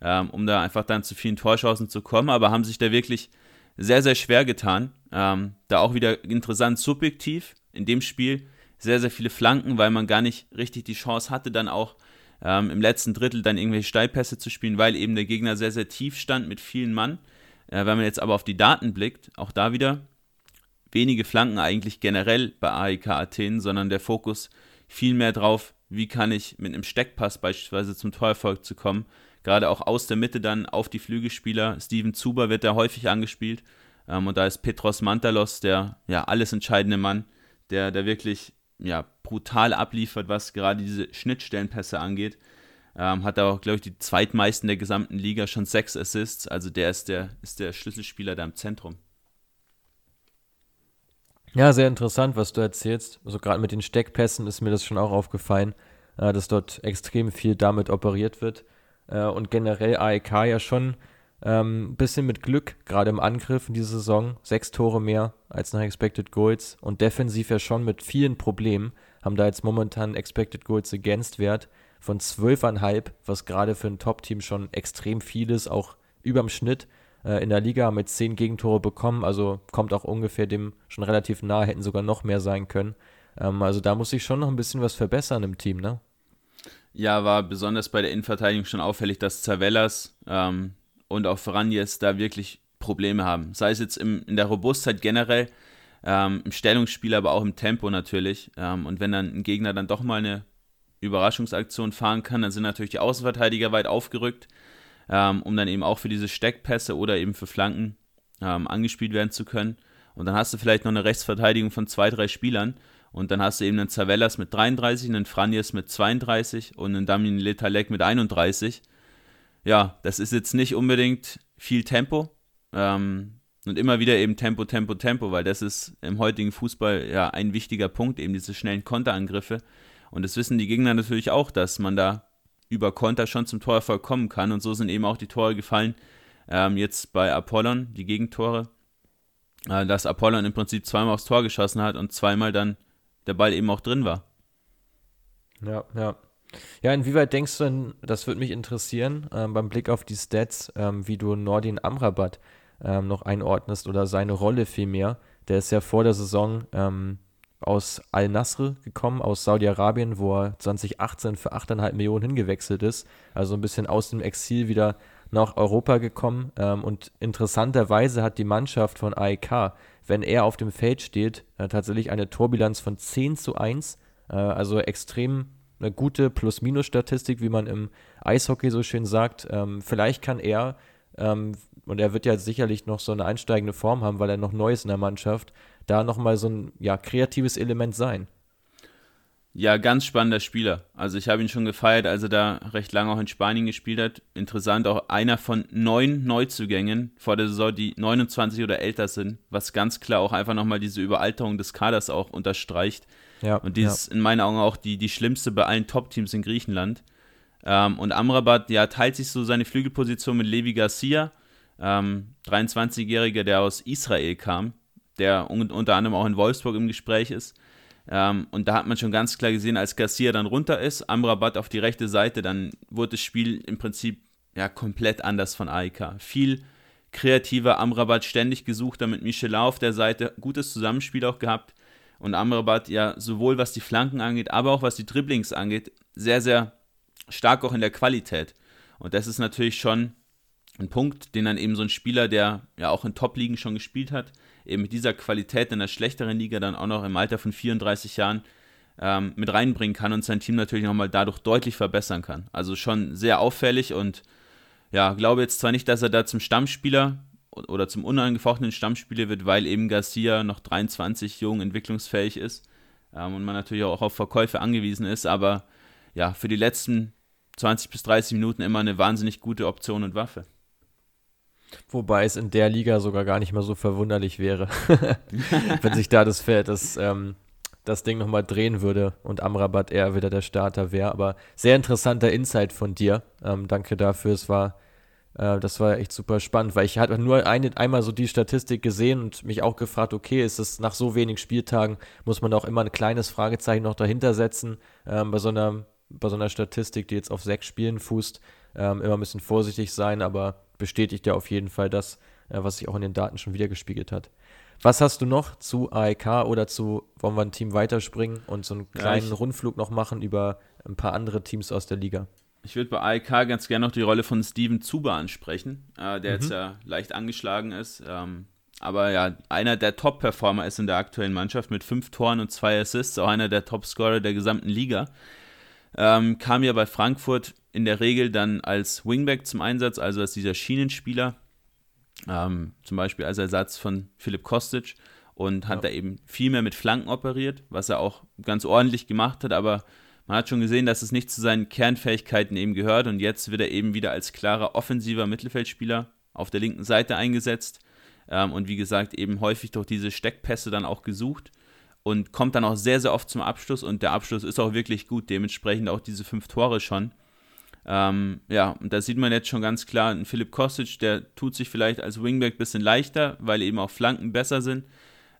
ähm, um da einfach dann zu vielen Torchancen zu kommen. Aber haben sich da wirklich sehr, sehr schwer getan. Ähm, da auch wieder interessant subjektiv in dem Spiel sehr, sehr viele Flanken, weil man gar nicht richtig die Chance hatte, dann auch ähm, im letzten Drittel dann irgendwelche Steilpässe zu spielen, weil eben der Gegner sehr, sehr tief stand mit vielen Mann. Äh, wenn man jetzt aber auf die Daten blickt, auch da wieder wenige Flanken eigentlich generell bei AEK Athen, sondern der Fokus viel mehr drauf, wie kann ich mit einem Steckpass beispielsweise zum Torerfolg zu kommen. Gerade auch aus der Mitte dann auf die Flügelspieler. Steven Zuber wird da häufig angespielt. Ähm, und da ist Petros Mantalos der ja alles entscheidende Mann, der, der wirklich ja, brutal abliefert, was gerade diese Schnittstellenpässe angeht. Ähm, hat auch, glaube ich, die zweitmeisten der gesamten Liga, schon sechs Assists. Also der ist der, ist der Schlüsselspieler da im Zentrum. Ja, sehr interessant, was du erzählst. Also gerade mit den Steckpässen ist mir das schon auch aufgefallen, äh, dass dort extrem viel damit operiert wird. Äh, und generell AEK ja schon ähm, bisschen mit Glück, gerade im Angriff in dieser Saison. Sechs Tore mehr als nach Expected Goals und defensiv ja schon mit vielen Problemen. Haben da jetzt momentan Expected Goals Against Wert von 12,5, was gerade für ein Top-Team schon extrem viel ist, auch überm Schnitt. Äh, in der Liga haben wir 10 Gegentore bekommen, also kommt auch ungefähr dem schon relativ nahe, hätten sogar noch mehr sein können. Ähm, also da muss ich schon noch ein bisschen was verbessern im Team, ne? Ja, war besonders bei der Innenverteidigung schon auffällig, dass Zavellas ähm, und auch Franjes da wirklich Probleme haben. Sei es jetzt im, in der Robustheit generell, ähm, im Stellungsspiel, aber auch im Tempo natürlich. Ähm, und wenn dann ein Gegner dann doch mal eine Überraschungsaktion fahren kann, dann sind natürlich die Außenverteidiger weit aufgerückt, ähm, um dann eben auch für diese Steckpässe oder eben für Flanken ähm, angespielt werden zu können. Und dann hast du vielleicht noch eine Rechtsverteidigung von zwei, drei Spielern. Und dann hast du eben einen Zavellas mit 33, einen Franjes mit 32 und einen Damien Letalek mit 31 ja, das ist jetzt nicht unbedingt viel Tempo. Ähm, und immer wieder eben Tempo, Tempo, Tempo, weil das ist im heutigen Fußball ja ein wichtiger Punkt, eben diese schnellen Konterangriffe. Und das wissen die Gegner natürlich auch, dass man da über Konter schon zum Torerfolg kommen kann. Und so sind eben auch die Tore gefallen. Ähm, jetzt bei Apollon, die Gegentore, äh, dass Apollon im Prinzip zweimal aufs Tor geschossen hat und zweimal dann der Ball eben auch drin war. Ja, ja. Ja, inwieweit denkst du denn, das würde mich interessieren, ähm, beim Blick auf die Stats, ähm, wie du Nordin Amrabat ähm, noch einordnest oder seine Rolle vielmehr. Der ist ja vor der Saison ähm, aus Al-Nasr gekommen, aus Saudi-Arabien, wo er 2018 für 8,5 Millionen hingewechselt ist. Also ein bisschen aus dem Exil wieder nach Europa gekommen. Ähm, und interessanterweise hat die Mannschaft von AEK, wenn er auf dem Feld steht, äh, tatsächlich eine Torbilanz von 10 zu 1. Äh, also extrem eine gute Plus-Minus-Statistik, wie man im Eishockey so schön sagt. Ähm, vielleicht kann er, ähm, und er wird ja sicherlich noch so eine einsteigende Form haben, weil er noch neu ist in der Mannschaft, da nochmal so ein ja, kreatives Element sein. Ja, ganz spannender Spieler. Also ich habe ihn schon gefeiert, als er da recht lange auch in Spanien gespielt hat. Interessant, auch einer von neun Neuzugängen vor der Saison, die 29 oder älter sind, was ganz klar auch einfach nochmal diese Überalterung des Kaders auch unterstreicht. Ja, und die ist in meinen Augen auch die, die schlimmste bei allen Top-Teams in Griechenland. Ähm, und Amrabat, ja, teilt sich so seine Flügelposition mit Levi Garcia, ähm, 23-Jähriger, der aus Israel kam, der un unter anderem auch in Wolfsburg im Gespräch ist. Ähm, und da hat man schon ganz klar gesehen, als Garcia dann runter ist, Amrabat auf die rechte Seite, dann wurde das Spiel im Prinzip ja komplett anders von AIK. Viel kreativer, Amrabat ständig gesucht, damit Michelin auf der Seite gutes Zusammenspiel auch gehabt. Und Amrabat ja sowohl was die Flanken angeht, aber auch was die Dribblings angeht, sehr, sehr stark auch in der Qualität. Und das ist natürlich schon ein Punkt, den dann eben so ein Spieler, der ja auch in Top-Ligen schon gespielt hat, eben mit dieser Qualität in der schlechteren Liga dann auch noch im Alter von 34 Jahren ähm, mit reinbringen kann und sein Team natürlich nochmal dadurch deutlich verbessern kann. Also schon sehr auffällig und ja, glaube jetzt zwar nicht, dass er da zum Stammspieler oder zum unangefochtenen Stammspieler wird, weil eben Garcia noch 23 jung entwicklungsfähig ist ähm, und man natürlich auch auf Verkäufe angewiesen ist, aber ja, für die letzten 20 bis 30 Minuten immer eine wahnsinnig gute Option und Waffe. Wobei es in der Liga sogar gar nicht mal so verwunderlich wäre, wenn sich da das Feld, das, ähm, das Ding nochmal drehen würde und Amrabat eher wieder der Starter wäre. Aber sehr interessanter Insight von dir. Ähm, danke dafür. Es war, äh, das war echt super spannend, weil ich hatte nur eine, einmal so die Statistik gesehen und mich auch gefragt, okay, ist es nach so wenig Spieltagen, muss man auch immer ein kleines Fragezeichen noch dahinter setzen ähm, bei so einer bei so einer Statistik, die jetzt auf sechs Spielen fußt, ähm, immer ein bisschen vorsichtig sein, aber bestätigt ja auf jeden Fall das, äh, was sich auch in den Daten schon wieder gespiegelt hat. Was hast du noch zu AEK oder zu, wollen wir ein Team weiterspringen und so einen kleinen ja, Rundflug noch machen über ein paar andere Teams aus der Liga? Ich würde bei AEK ganz gerne noch die Rolle von Steven Zuber ansprechen, äh, der mhm. jetzt ja leicht angeschlagen ist. Ähm, aber ja, einer der Top-Performer ist in der aktuellen Mannschaft mit fünf Toren und zwei Assists, auch einer der Top-Scorer der gesamten Liga. Ähm, kam ja bei Frankfurt in der Regel dann als Wingback zum Einsatz, also als dieser Schienenspieler, ähm, zum Beispiel als Ersatz von Philipp Kostic und hat ja. da eben viel mehr mit Flanken operiert, was er auch ganz ordentlich gemacht hat, aber man hat schon gesehen, dass es nicht zu seinen Kernfähigkeiten eben gehört und jetzt wird er eben wieder als klarer offensiver Mittelfeldspieler auf der linken Seite eingesetzt ähm, und wie gesagt eben häufig durch diese Steckpässe dann auch gesucht und kommt dann auch sehr, sehr oft zum Abschluss und der Abschluss ist auch wirklich gut, dementsprechend auch diese fünf Tore schon. Ähm, ja, und da sieht man jetzt schon ganz klar, ein Philipp Kostic, der tut sich vielleicht als Wingback ein bisschen leichter, weil eben auch Flanken besser sind.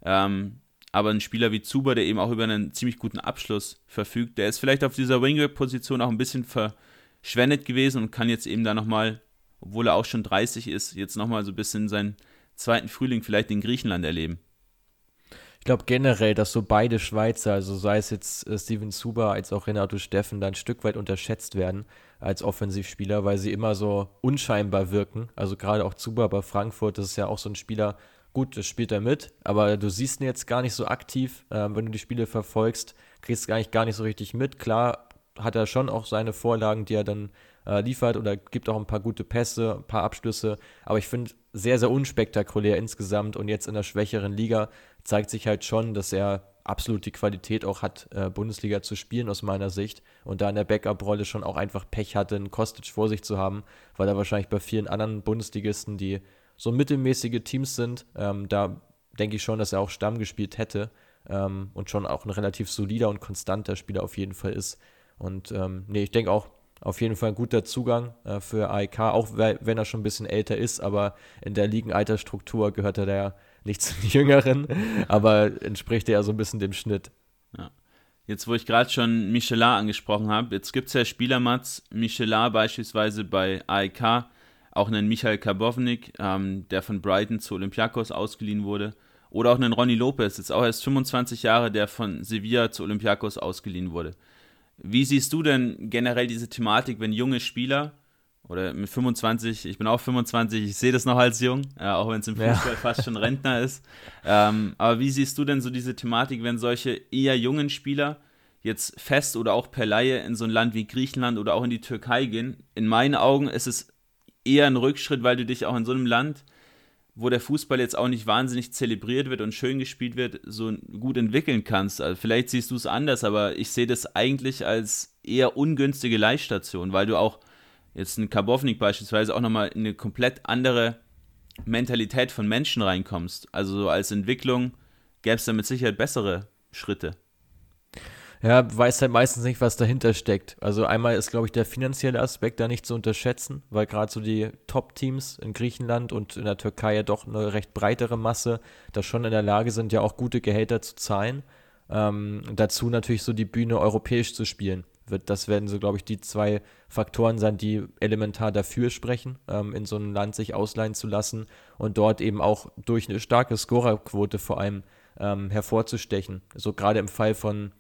Ähm, aber ein Spieler wie Zuber, der eben auch über einen ziemlich guten Abschluss verfügt, der ist vielleicht auf dieser Wingback-Position auch ein bisschen verschwendet gewesen und kann jetzt eben da nochmal, obwohl er auch schon 30 ist, jetzt nochmal so ein bisschen seinen zweiten Frühling vielleicht in Griechenland erleben. Ich glaube generell, dass so beide Schweizer, also sei es jetzt äh, Steven Zuber als auch Renato Steffen, da ein Stück weit unterschätzt werden als Offensivspieler, weil sie immer so unscheinbar wirken. Also gerade auch Zuber bei Frankfurt, das ist ja auch so ein Spieler, gut, das spielt er mit, aber du siehst ihn jetzt gar nicht so aktiv. Äh, wenn du die Spiele verfolgst, kriegst du eigentlich gar nicht so richtig mit. Klar hat er schon auch seine Vorlagen, die er dann äh, liefert oder gibt auch ein paar gute Pässe, ein paar Abschlüsse, aber ich finde sehr, sehr unspektakulär insgesamt und jetzt in der schwächeren Liga zeigt sich halt schon, dass er absolut die Qualität auch hat, äh, Bundesliga zu spielen aus meiner Sicht und da in der Backup-Rolle schon auch einfach Pech hatte, einen Kostic vor sich zu haben, weil er wahrscheinlich bei vielen anderen Bundesligisten, die so mittelmäßige Teams sind, ähm, da denke ich schon, dass er auch Stamm gespielt hätte ähm, und schon auch ein relativ solider und konstanter Spieler auf jeden Fall ist. Und ähm, nee, ich denke auch, auf jeden Fall ein guter Zugang äh, für AEK, auch wenn er schon ein bisschen älter ist, aber in der Ligenalterstruktur gehört er da nicht zu den Jüngeren, aber entspricht er so ein bisschen dem Schnitt. Ja. Jetzt, wo ich gerade schon Michelin angesprochen habe, jetzt gibt es ja Spieler, Mats, Michelin beispielsweise bei AEK, auch einen Michael Karbovnik, ähm, der von Brighton zu Olympiakos ausgeliehen wurde, Oder auch einen Ronny Lopez, jetzt auch erst 25 Jahre, der von Sevilla zu Olympiakos ausgeliehen wurde. Wie siehst du denn generell diese Thematik, wenn junge Spieler oder mit 25, ich bin auch 25, ich sehe das noch als jung, äh, auch wenn es im Fußball ja. fast schon Rentner ist. Ähm, aber wie siehst du denn so diese Thematik, wenn solche eher jungen Spieler jetzt fest oder auch per Laie in so ein Land wie Griechenland oder auch in die Türkei gehen? In meinen Augen ist es eher ein Rückschritt, weil du dich auch in so einem Land, wo der Fußball jetzt auch nicht wahnsinnig zelebriert wird und schön gespielt wird, so gut entwickeln kannst. Also vielleicht siehst du es anders, aber ich sehe das eigentlich als eher ungünstige Leihstation, weil du auch jetzt ein Karbovnik beispielsweise auch nochmal in eine komplett andere Mentalität von Menschen reinkommst. Also so als Entwicklung gäbe es da mit Sicherheit bessere Schritte. Ja, weiß halt meistens nicht, was dahinter steckt. Also einmal ist, glaube ich, der finanzielle Aspekt da nicht zu unterschätzen, weil gerade so die Top-Teams in Griechenland und in der Türkei ja doch eine recht breitere Masse da schon in der Lage sind, ja auch gute Gehälter zu zahlen. Ähm, dazu natürlich so die Bühne europäisch zu spielen das werden so, glaube ich, die zwei Faktoren sein, die elementar dafür sprechen, ähm, in so ein Land sich ausleihen zu lassen und dort eben auch durch eine starke Scorerquote vor allem ähm, hervorzustechen. So gerade im Fall von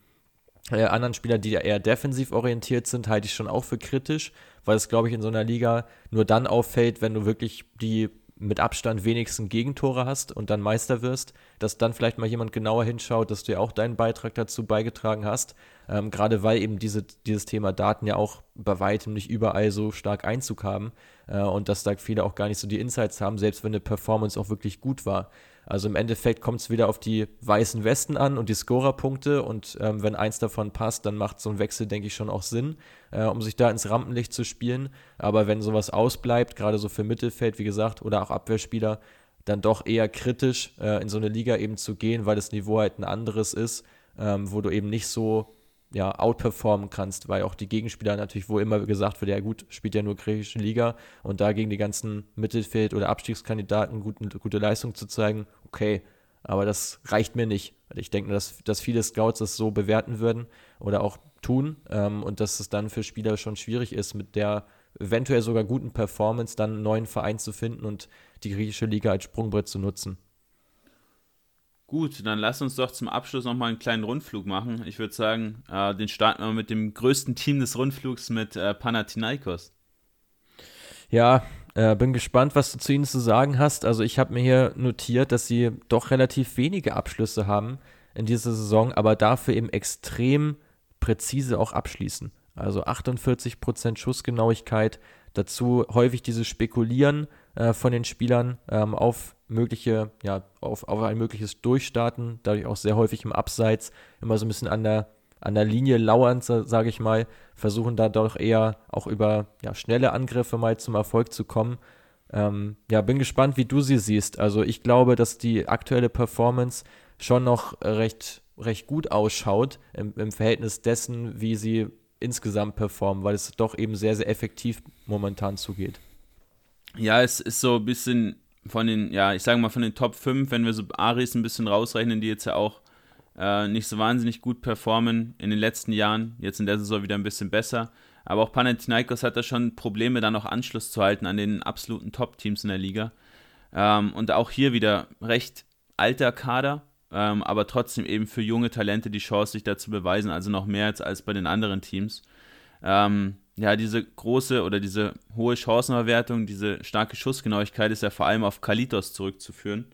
äh, anderen Spielern, die eher defensiv orientiert sind, halte ich schon auch für kritisch, weil es, glaube ich, in so einer Liga nur dann auffällt, wenn du wirklich die mit Abstand wenigsten Gegentore hast und dann Meister wirst, dass dann vielleicht mal jemand genauer hinschaut, dass du ja auch deinen Beitrag dazu beigetragen hast. Ähm, gerade weil eben diese, dieses Thema Daten ja auch bei weitem nicht überall so stark Einzug haben äh, und dass da viele auch gar nicht so die Insights haben, selbst wenn eine Performance auch wirklich gut war. Also im Endeffekt kommt es wieder auf die weißen Westen an und die Scorerpunkte und ähm, wenn eins davon passt, dann macht so ein Wechsel, denke ich, schon auch Sinn, äh, um sich da ins Rampenlicht zu spielen. Aber wenn sowas ausbleibt, gerade so für Mittelfeld, wie gesagt, oder auch Abwehrspieler, dann doch eher kritisch äh, in so eine Liga eben zu gehen, weil das Niveau halt ein anderes ist, ähm, wo du eben nicht so ja, outperformen kannst, weil auch die Gegenspieler natürlich, wo immer gesagt wird, ja gut, spielt ja nur griechische Liga und da gegen die ganzen Mittelfeld- oder Abstiegskandidaten guten, gute Leistung zu zeigen, okay, aber das reicht mir nicht. Ich denke, dass, dass viele Scouts das so bewerten würden oder auch tun ähm, und dass es dann für Spieler schon schwierig ist, mit der eventuell sogar guten Performance dann einen neuen Verein zu finden und die griechische Liga als Sprungbrett zu nutzen. Gut, dann lass uns doch zum Abschluss nochmal einen kleinen Rundflug machen. Ich würde sagen, äh, den starten wir mit dem größten Team des Rundflugs mit äh, Panathinaikos. Ja, äh, bin gespannt, was du zu ihnen zu sagen hast. Also ich habe mir hier notiert, dass sie doch relativ wenige Abschlüsse haben in dieser Saison, aber dafür eben extrem präzise auch abschließen. Also 48% Schussgenauigkeit, dazu häufig dieses Spekulieren äh, von den Spielern ähm, auf mögliche, ja, auf, auf ein mögliches Durchstarten, dadurch auch sehr häufig im Abseits, immer so ein bisschen an der, an der Linie lauernd, sage ich mal, versuchen da doch eher auch über ja, schnelle Angriffe mal zum Erfolg zu kommen. Ähm, ja, bin gespannt, wie du sie siehst. Also ich glaube, dass die aktuelle Performance schon noch recht, recht gut ausschaut im, im Verhältnis dessen, wie sie insgesamt performen, weil es doch eben sehr, sehr effektiv momentan zugeht. Ja, es ist so ein bisschen von den, ja, ich sage mal von den Top 5, wenn wir so Aris ein bisschen rausrechnen, die jetzt ja auch äh, nicht so wahnsinnig gut performen in den letzten Jahren, jetzt in der Saison wieder ein bisschen besser. Aber auch Panathinaikos hat da schon Probleme, da noch Anschluss zu halten an den absoluten Top-Teams in der Liga. Ähm, und auch hier wieder recht alter Kader, ähm, aber trotzdem eben für junge Talente die Chance, sich da zu beweisen, also noch mehr als, als bei den anderen Teams. Ähm, ja, diese große oder diese hohe Chancenverwertung, diese starke Schussgenauigkeit ist ja vor allem auf Kalitos zurückzuführen.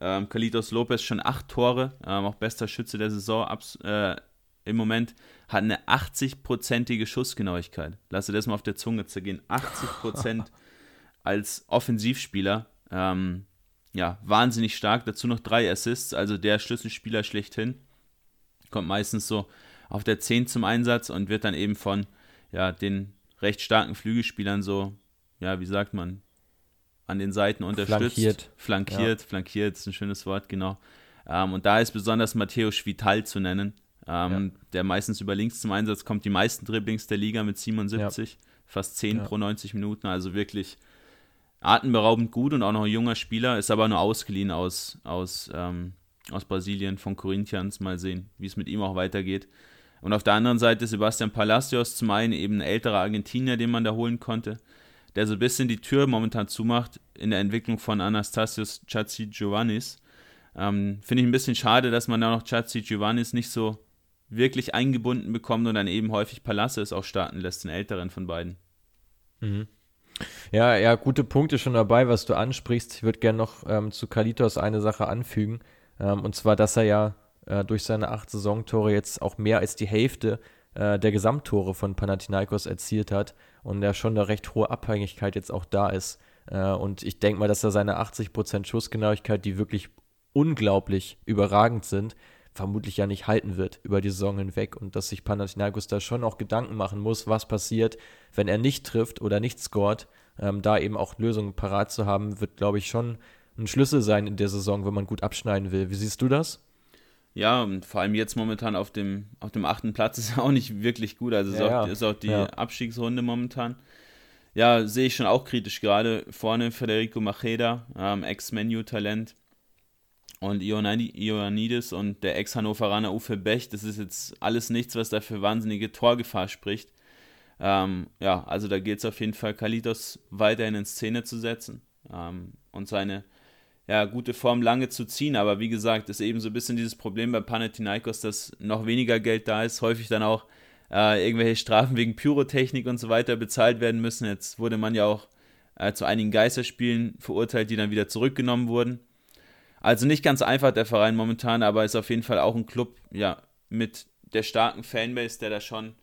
Ähm, Kalitos Lopez schon acht Tore, ähm, auch bester Schütze der Saison abs, äh, im Moment, hat eine 80-prozentige Schussgenauigkeit. Lass dir das mal auf der Zunge zergehen. 80 Prozent als Offensivspieler. Ähm, ja, wahnsinnig stark. Dazu noch drei Assists, also der Schlüsselspieler schlechthin. Kommt meistens so auf der 10 zum Einsatz und wird dann eben von ja, den recht starken Flügelspielern so, ja, wie sagt man, an den Seiten unterstützt. Flankiert. Flankiert, ja. flankiert ist ein schönes Wort, genau. Ähm, und da ist besonders Matteo Schvital zu nennen, ähm, ja. der meistens über links zum Einsatz kommt, die meisten Dribblings der Liga mit 77, ja. fast 10 pro 90 Minuten, also wirklich atemberaubend gut und auch noch ein junger Spieler, ist aber nur ausgeliehen aus, aus, ähm, aus Brasilien von Corinthians. Mal sehen, wie es mit ihm auch weitergeht. Und auf der anderen Seite Sebastian Palacios, zum einen eben ein älterer Argentinier, den man da holen konnte, der so ein bisschen die Tür momentan zumacht in der Entwicklung von Anastasios Chachi Giovannis. Ähm, Finde ich ein bisschen schade, dass man da noch Chazi Giovannis nicht so wirklich eingebunden bekommt und dann eben häufig Palacios auch starten lässt, den älteren von beiden. Mhm. Ja, ja, gute Punkte schon dabei, was du ansprichst. Ich würde gerne noch ähm, zu Kalitos eine Sache anfügen. Ähm, und zwar, dass er ja äh, durch seine acht Saisontore jetzt auch mehr als die Hälfte äh, der Gesamttore von Panathinaikos erzielt hat und ja schon eine recht hohe Abhängigkeit jetzt auch da ist. Äh, und ich denke mal, dass er seine 80% Schussgenauigkeit, die wirklich unglaublich überragend sind, vermutlich ja nicht halten wird über die Saison hinweg und dass sich Panathinaikos da schon auch Gedanken machen muss, was passiert, wenn er nicht trifft oder nicht scoret. Ähm, da eben auch Lösungen parat zu haben, wird, glaube ich, schon ein Schlüssel sein in der Saison, wenn man gut abschneiden will. Wie siehst du das? Ja, und vor allem jetzt momentan auf dem, auf dem achten Platz ist auch nicht wirklich gut. Also ja, ist, auch, ist auch die ja. Abstiegsrunde momentan. Ja, sehe ich schon auch kritisch gerade. Vorne Federico Macheda, ähm, Ex-Menu-Talent und Ioannidis und der Ex-Hannoveraner Uwe Bech, das ist jetzt alles nichts, was da für wahnsinnige Torgefahr spricht. Ähm, ja, also da geht es auf jeden Fall, Kalitos weiterhin in Szene zu setzen ähm, und seine ja, gute Form lange zu ziehen. Aber wie gesagt, ist eben so ein bisschen dieses Problem bei Panathinaikos, dass noch weniger Geld da ist, häufig dann auch äh, irgendwelche Strafen wegen Pyrotechnik und so weiter bezahlt werden müssen. Jetzt wurde man ja auch äh, zu einigen Geisterspielen verurteilt, die dann wieder zurückgenommen wurden. Also nicht ganz einfach der Verein momentan, aber ist auf jeden Fall auch ein Club, ja, mit der starken Fanbase, der da schon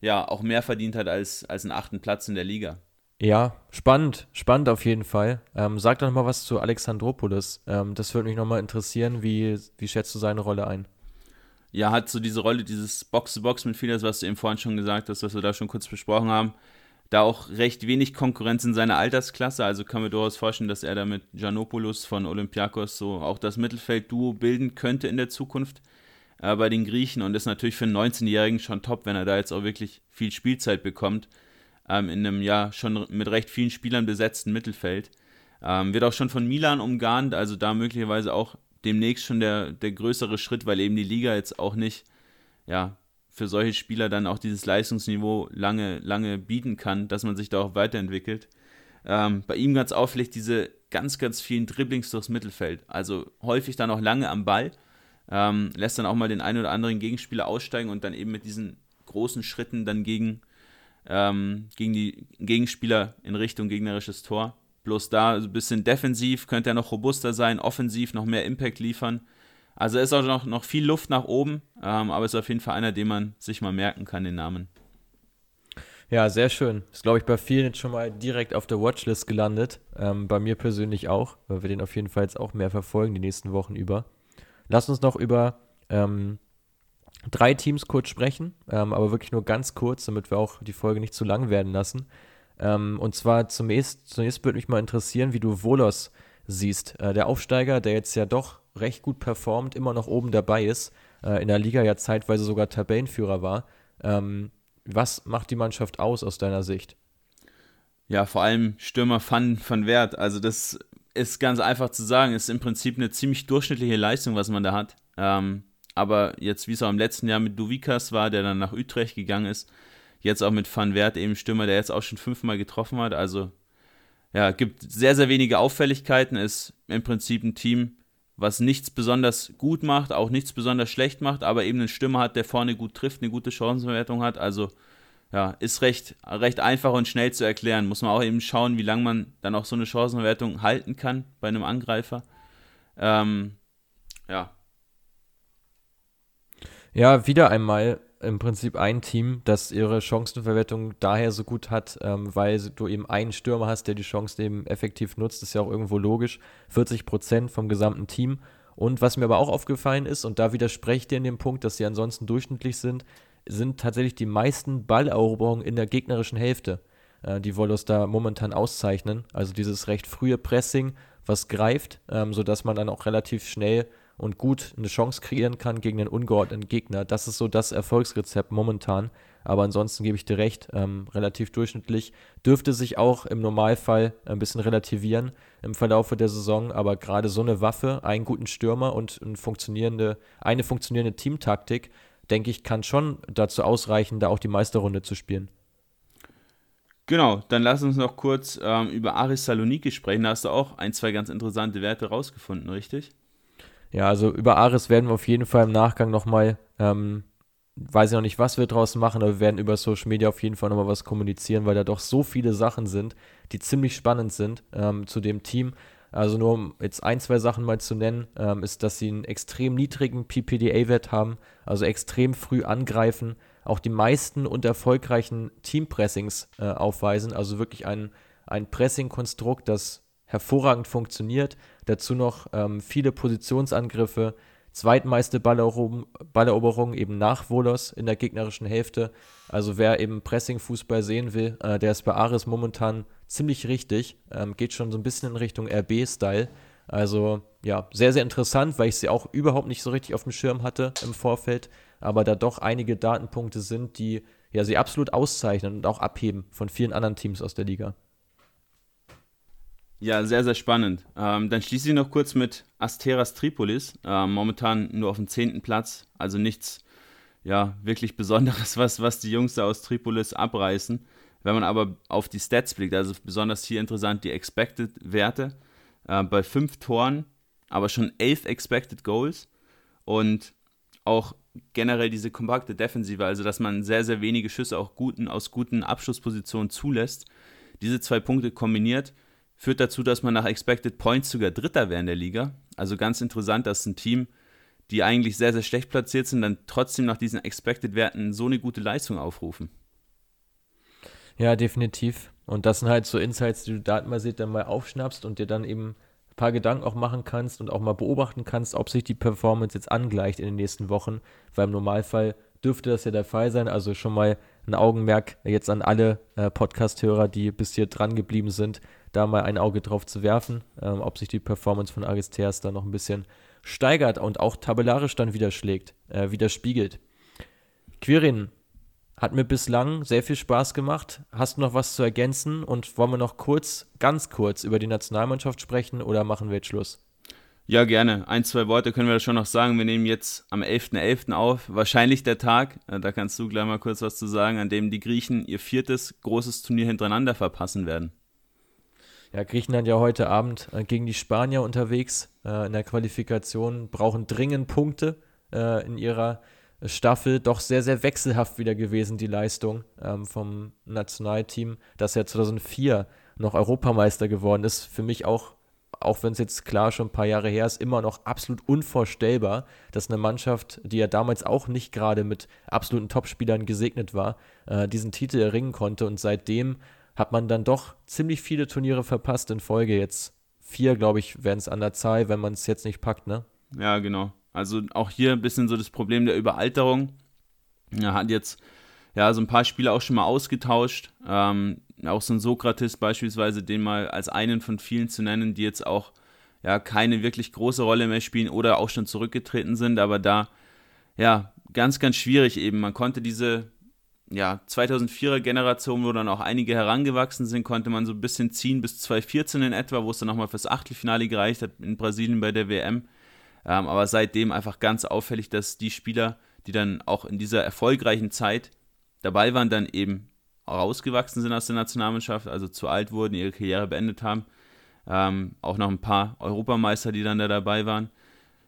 ja auch mehr verdient hat als, als einen achten Platz in der Liga. Ja, spannend, spannend auf jeden Fall. Ähm, sag doch noch mal was zu Alexandropoulos. Ähm, das würde mich noch mal interessieren. Wie, wie schätzt du seine Rolle ein? Ja, hat so diese Rolle, dieses Box-to-Box -Box mit Filas, was du eben vorhin schon gesagt hast, was wir da schon kurz besprochen haben da auch recht wenig Konkurrenz in seiner Altersklasse. Also kann mir durchaus vorstellen, dass er da mit Giannopoulos von Olympiakos so auch das Mittelfeld-Duo bilden könnte in der Zukunft äh, bei den Griechen. Und ist natürlich für einen 19-Jährigen schon top, wenn er da jetzt auch wirklich viel Spielzeit bekommt. Ähm, in einem ja schon mit recht vielen Spielern besetzten Mittelfeld. Ähm, wird auch schon von Milan umgarnt, also da möglicherweise auch demnächst schon der, der größere Schritt, weil eben die Liga jetzt auch nicht ja, für solche Spieler dann auch dieses Leistungsniveau lange, lange bieten kann, dass man sich da auch weiterentwickelt. Ähm, bei ihm ganz auffällig diese ganz, ganz vielen Dribblings durchs Mittelfeld. Also häufig dann auch lange am Ball, ähm, lässt dann auch mal den einen oder anderen Gegenspieler aussteigen und dann eben mit diesen großen Schritten dann gegen, ähm, gegen die Gegenspieler in Richtung gegnerisches Tor. Bloß da ein bisschen defensiv, könnte er noch robuster sein, offensiv noch mehr Impact liefern. Also ist auch noch, noch viel Luft nach oben, ähm, aber ist auf jeden Fall einer, den man sich mal merken kann, den Namen. Ja, sehr schön. Ist, glaube ich, bei vielen jetzt schon mal direkt auf der Watchlist gelandet. Ähm, bei mir persönlich auch, weil wir den auf jeden Fall jetzt auch mehr verfolgen die nächsten Wochen über. Lass uns noch über ähm, drei Teams kurz sprechen, ähm, aber wirklich nur ganz kurz, damit wir auch die Folge nicht zu lang werden lassen. Ähm, und zwar zunächst, zunächst würde mich mal interessieren, wie du Volos siehst. Äh, der Aufsteiger, der jetzt ja doch recht gut performt, immer noch oben dabei ist, äh, in der Liga ja zeitweise sogar Tabellenführer war. Ähm, was macht die Mannschaft aus aus deiner Sicht? Ja, vor allem Stürmer Van, van Wert. Also das ist ganz einfach zu sagen. Ist im Prinzip eine ziemlich durchschnittliche Leistung, was man da hat. Ähm, aber jetzt, wie es auch im letzten Jahr mit Duvikas war, der dann nach Utrecht gegangen ist, jetzt auch mit Van Wert, eben Stürmer, der jetzt auch schon fünfmal getroffen hat. Also ja, gibt sehr, sehr wenige Auffälligkeiten. Ist im Prinzip ein Team, was nichts besonders gut macht, auch nichts besonders schlecht macht, aber eben einen Stürmer hat, der vorne gut trifft, eine gute Chancenverwertung hat. Also ja, ist recht, recht einfach und schnell zu erklären. Muss man auch eben schauen, wie lange man dann auch so eine Chancenverwertung halten kann bei einem Angreifer. Ähm, ja. Ja, wieder einmal im Prinzip ein Team, das ihre Chancenverwertung daher so gut hat, ähm, weil du eben einen Stürmer hast, der die Chance eben effektiv nutzt, ist ja auch irgendwo logisch. 40 Prozent vom gesamten Team. Und was mir aber auch aufgefallen ist, und da widerspreche dir in dem Punkt, dass sie ansonsten durchschnittlich sind, sind tatsächlich die meisten Balleroberungen in der gegnerischen Hälfte, äh, die Volos da momentan auszeichnen. Also dieses recht frühe Pressing, was greift, ähm, sodass man dann auch relativ schnell und gut eine Chance kreieren kann gegen einen ungeordneten Gegner. Das ist so das Erfolgsrezept momentan. Aber ansonsten gebe ich dir recht, ähm, relativ durchschnittlich. Dürfte sich auch im Normalfall ein bisschen relativieren im Verlauf der Saison. Aber gerade so eine Waffe, einen guten Stürmer und eine funktionierende, eine funktionierende Teamtaktik, denke ich, kann schon dazu ausreichen, da auch die Meisterrunde zu spielen. Genau, dann lass uns noch kurz ähm, über Aris Saloniki sprechen. Da hast du auch ein, zwei ganz interessante Werte rausgefunden, richtig? Ja, also über Ares werden wir auf jeden Fall im Nachgang nochmal, ähm, weiß ich noch nicht, was wir draus machen, aber wir werden über Social Media auf jeden Fall nochmal was kommunizieren, weil da doch so viele Sachen sind, die ziemlich spannend sind ähm, zu dem Team. Also nur um jetzt ein, zwei Sachen mal zu nennen, ähm, ist, dass sie einen extrem niedrigen PPDA-Wert haben, also extrem früh angreifen, auch die meisten und erfolgreichen Teampressings äh, aufweisen, also wirklich ein, ein Pressing-Konstrukt, das hervorragend funktioniert. Dazu noch ähm, viele Positionsangriffe, zweitmeiste Balleroberung, eben nach Volos in der gegnerischen Hälfte. Also wer eben Pressing-Fußball sehen will, äh, der ist bei Ares momentan ziemlich richtig. Ähm, geht schon so ein bisschen in Richtung RB-Style. Also ja, sehr, sehr interessant, weil ich sie auch überhaupt nicht so richtig auf dem Schirm hatte im Vorfeld, aber da doch einige Datenpunkte sind, die ja sie absolut auszeichnen und auch abheben von vielen anderen Teams aus der Liga. Ja, sehr, sehr spannend. Ähm, dann schließe ich noch kurz mit Asteras Tripolis. Ähm, momentan nur auf dem zehnten Platz, also nichts ja, wirklich Besonderes, was, was die Jungs da aus Tripolis abreißen. Wenn man aber auf die Stats blickt, also besonders hier interessant die Expected-Werte, äh, bei fünf Toren, aber schon elf Expected Goals und auch generell diese kompakte Defensive, also dass man sehr, sehr wenige Schüsse auch guten, aus guten Abschlusspositionen zulässt. Diese zwei Punkte kombiniert führt dazu, dass man nach Expected Points sogar Dritter wäre in der Liga. Also ganz interessant, dass ein Team, die eigentlich sehr, sehr schlecht platziert sind, dann trotzdem nach diesen Expected-Werten so eine gute Leistung aufrufen. Ja, definitiv. Und das sind halt so Insights, die du datenbasiert dann mal aufschnappst und dir dann eben ein paar Gedanken auch machen kannst und auch mal beobachten kannst, ob sich die Performance jetzt angleicht in den nächsten Wochen. Weil im Normalfall dürfte das ja der Fall sein. Also schon mal ein Augenmerk jetzt an alle äh, Podcast-Hörer, die bis hier dran geblieben sind, da mal ein Auge drauf zu werfen, ähm, ob sich die Performance von Aristeas da noch ein bisschen steigert und auch tabellarisch dann widerschlägt, äh, widerspiegelt. Quirin, hat mir bislang sehr viel Spaß gemacht. Hast du noch was zu ergänzen und wollen wir noch kurz, ganz kurz über die Nationalmannschaft sprechen oder machen wir jetzt Schluss? Ja, gerne. Ein, zwei Worte können wir schon noch sagen. Wir nehmen jetzt am 11.11. .11. auf. Wahrscheinlich der Tag, äh, da kannst du gleich mal kurz was zu sagen, an dem die Griechen ihr viertes großes Turnier hintereinander verpassen werden. Ja, Griechenland ja heute Abend äh, gegen die Spanier unterwegs äh, in der Qualifikation, brauchen dringend Punkte in ihrer Staffel. Doch sehr, sehr wechselhaft wieder gewesen, die Leistung ähm, vom Nationalteam, das ja 2004 noch Europameister geworden ist. Für mich auch auch wenn es jetzt klar schon ein paar Jahre her ist, immer noch absolut unvorstellbar, dass eine Mannschaft, die ja damals auch nicht gerade mit absoluten Topspielern gesegnet war, äh, diesen Titel erringen konnte. Und seitdem hat man dann doch ziemlich viele Turniere verpasst in Folge. Jetzt vier, glaube ich, wären es an der Zahl, wenn man es jetzt nicht packt, ne? Ja, genau. Also auch hier ein bisschen so das Problem der Überalterung. Er hat jetzt ja so ein paar Spieler auch schon mal ausgetauscht. Ähm, auch so ein Sokrates beispielsweise, den mal als einen von vielen zu nennen, die jetzt auch ja keine wirklich große Rolle mehr spielen oder auch schon zurückgetreten sind, aber da ja ganz, ganz schwierig eben. Man konnte diese ja, 2004er Generation, wo dann auch einige herangewachsen sind, konnte man so ein bisschen ziehen bis 2014 in etwa, wo es dann nochmal fürs Achtelfinale gereicht hat in Brasilien bei der WM. Ähm, aber seitdem einfach ganz auffällig, dass die Spieler, die dann auch in dieser erfolgreichen Zeit dabei waren, dann eben rausgewachsen sind aus der Nationalmannschaft, also zu alt wurden, ihre Karriere beendet haben. Ähm, auch noch ein paar Europameister, die dann da dabei waren.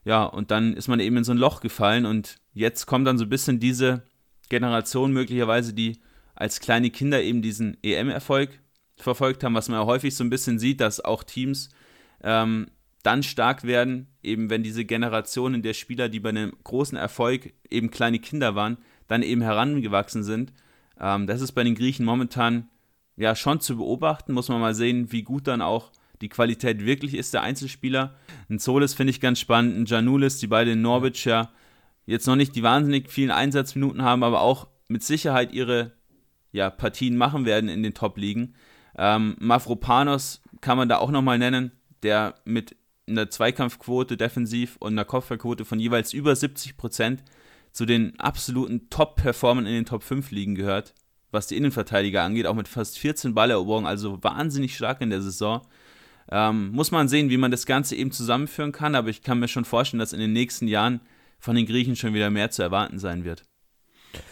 Ja, und dann ist man eben in so ein Loch gefallen und jetzt kommt dann so ein bisschen diese Generation möglicherweise, die als kleine Kinder eben diesen EM-Erfolg verfolgt haben, was man ja häufig so ein bisschen sieht, dass auch Teams ähm, dann stark werden, eben wenn diese Generation der Spieler, die bei einem großen Erfolg eben kleine Kinder waren, dann eben herangewachsen sind ähm, das ist bei den Griechen momentan ja schon zu beobachten. Muss man mal sehen, wie gut dann auch die Qualität wirklich ist der Einzelspieler. Ein Solis finde ich ganz spannend, ein Janulis, die beide in Norwich ja jetzt noch nicht die wahnsinnig vielen Einsatzminuten haben, aber auch mit Sicherheit ihre ja, Partien machen werden in den Top-Ligen. Ähm, Mavropanos kann man da auch nochmal nennen, der mit einer Zweikampfquote defensiv und einer Kopfballquote von jeweils über 70 Prozent zu den absoluten Top-Performern in den Top 5 Ligen gehört, was die Innenverteidiger angeht, auch mit fast 14 Balleroberungen, also wahnsinnig stark in der Saison. Ähm, muss man sehen, wie man das Ganze eben zusammenführen kann, aber ich kann mir schon vorstellen, dass in den nächsten Jahren von den Griechen schon wieder mehr zu erwarten sein wird.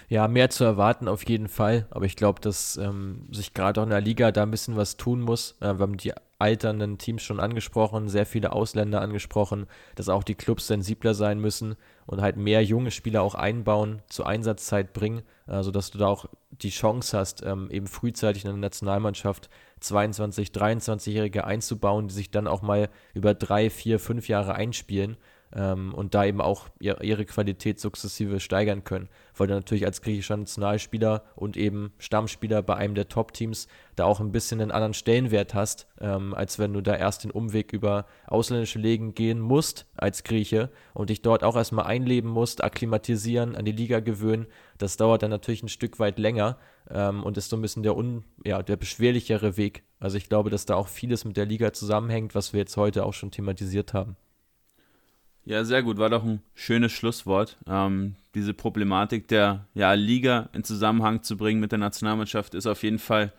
Ja, mehr zu erwarten auf jeden Fall, aber ich glaube, dass ähm, sich gerade auch in der Liga da ein bisschen was tun muss. Äh, wir haben die alternden Teams schon angesprochen, sehr viele Ausländer angesprochen, dass auch die Clubs sensibler sein müssen und halt mehr junge Spieler auch einbauen, zur Einsatzzeit bringen, äh, sodass du da auch die Chance hast, ähm, eben frühzeitig in der Nationalmannschaft 22, 23-Jährige einzubauen, die sich dann auch mal über drei, vier, fünf Jahre einspielen ähm, und da eben auch ihr, ihre Qualität sukzessive steigern können. Weil du natürlich als griechischer Nationalspieler und eben Stammspieler bei einem der Top-Teams da auch ein bisschen einen anderen Stellenwert hast, ähm, als wenn du da erst den Umweg über ausländische Legen gehen musst als Grieche und dich dort auch erstmal einleben musst, akklimatisieren, an die Liga gewöhnen. Das dauert dann natürlich ein Stück weit länger ähm, und ist so ein bisschen der, un, ja, der beschwerlichere Weg. Also ich glaube, dass da auch vieles mit der Liga zusammenhängt, was wir jetzt heute auch schon thematisiert haben. Ja, sehr gut. War doch ein schönes Schlusswort. Ähm, diese Problematik der ja, Liga in Zusammenhang zu bringen mit der Nationalmannschaft ist auf jeden Fall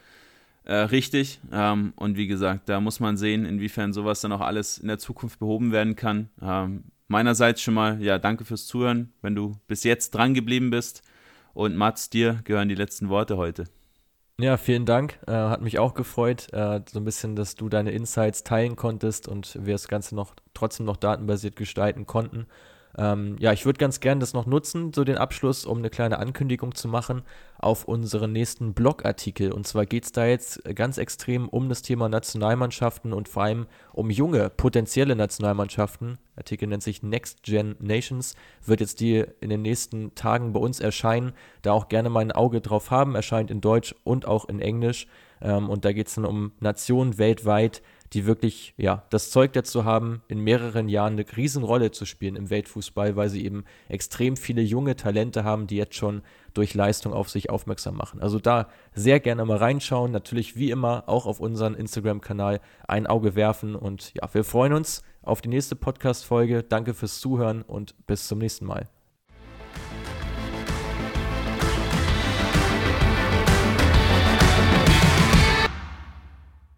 äh, richtig. Ähm, und wie gesagt, da muss man sehen, inwiefern sowas dann auch alles in der Zukunft behoben werden kann. Ähm, meinerseits schon mal, ja, danke fürs Zuhören, wenn du bis jetzt dran geblieben bist. Und Mats, dir gehören die letzten Worte heute. Ja, vielen Dank. Äh, hat mich auch gefreut, äh, so ein bisschen, dass du deine Insights teilen konntest und wir das Ganze noch trotzdem noch datenbasiert gestalten konnten. Ähm, ja, ich würde ganz gerne das noch nutzen, so den Abschluss, um eine kleine Ankündigung zu machen auf unseren nächsten Blogartikel. Und zwar geht es da jetzt ganz extrem um das Thema Nationalmannschaften und vor allem um junge, potenzielle Nationalmannschaften. Der Artikel nennt sich Next Gen Nations, wird jetzt die in den nächsten Tagen bei uns erscheinen. Da auch gerne mal ein Auge drauf haben, erscheint in Deutsch und auch in Englisch. Ähm, und da geht es dann um Nationen weltweit, die wirklich ja das Zeug dazu haben, in mehreren Jahren eine Riesenrolle zu spielen im Weltfußball, weil sie eben extrem viele junge Talente haben, die jetzt schon durch Leistung auf sich aufmerksam machen. Also da sehr gerne mal reinschauen, natürlich wie immer auch auf unseren Instagram-Kanal ein Auge werfen und ja, wir freuen uns auf die nächste Podcast-Folge. Danke fürs Zuhören und bis zum nächsten Mal.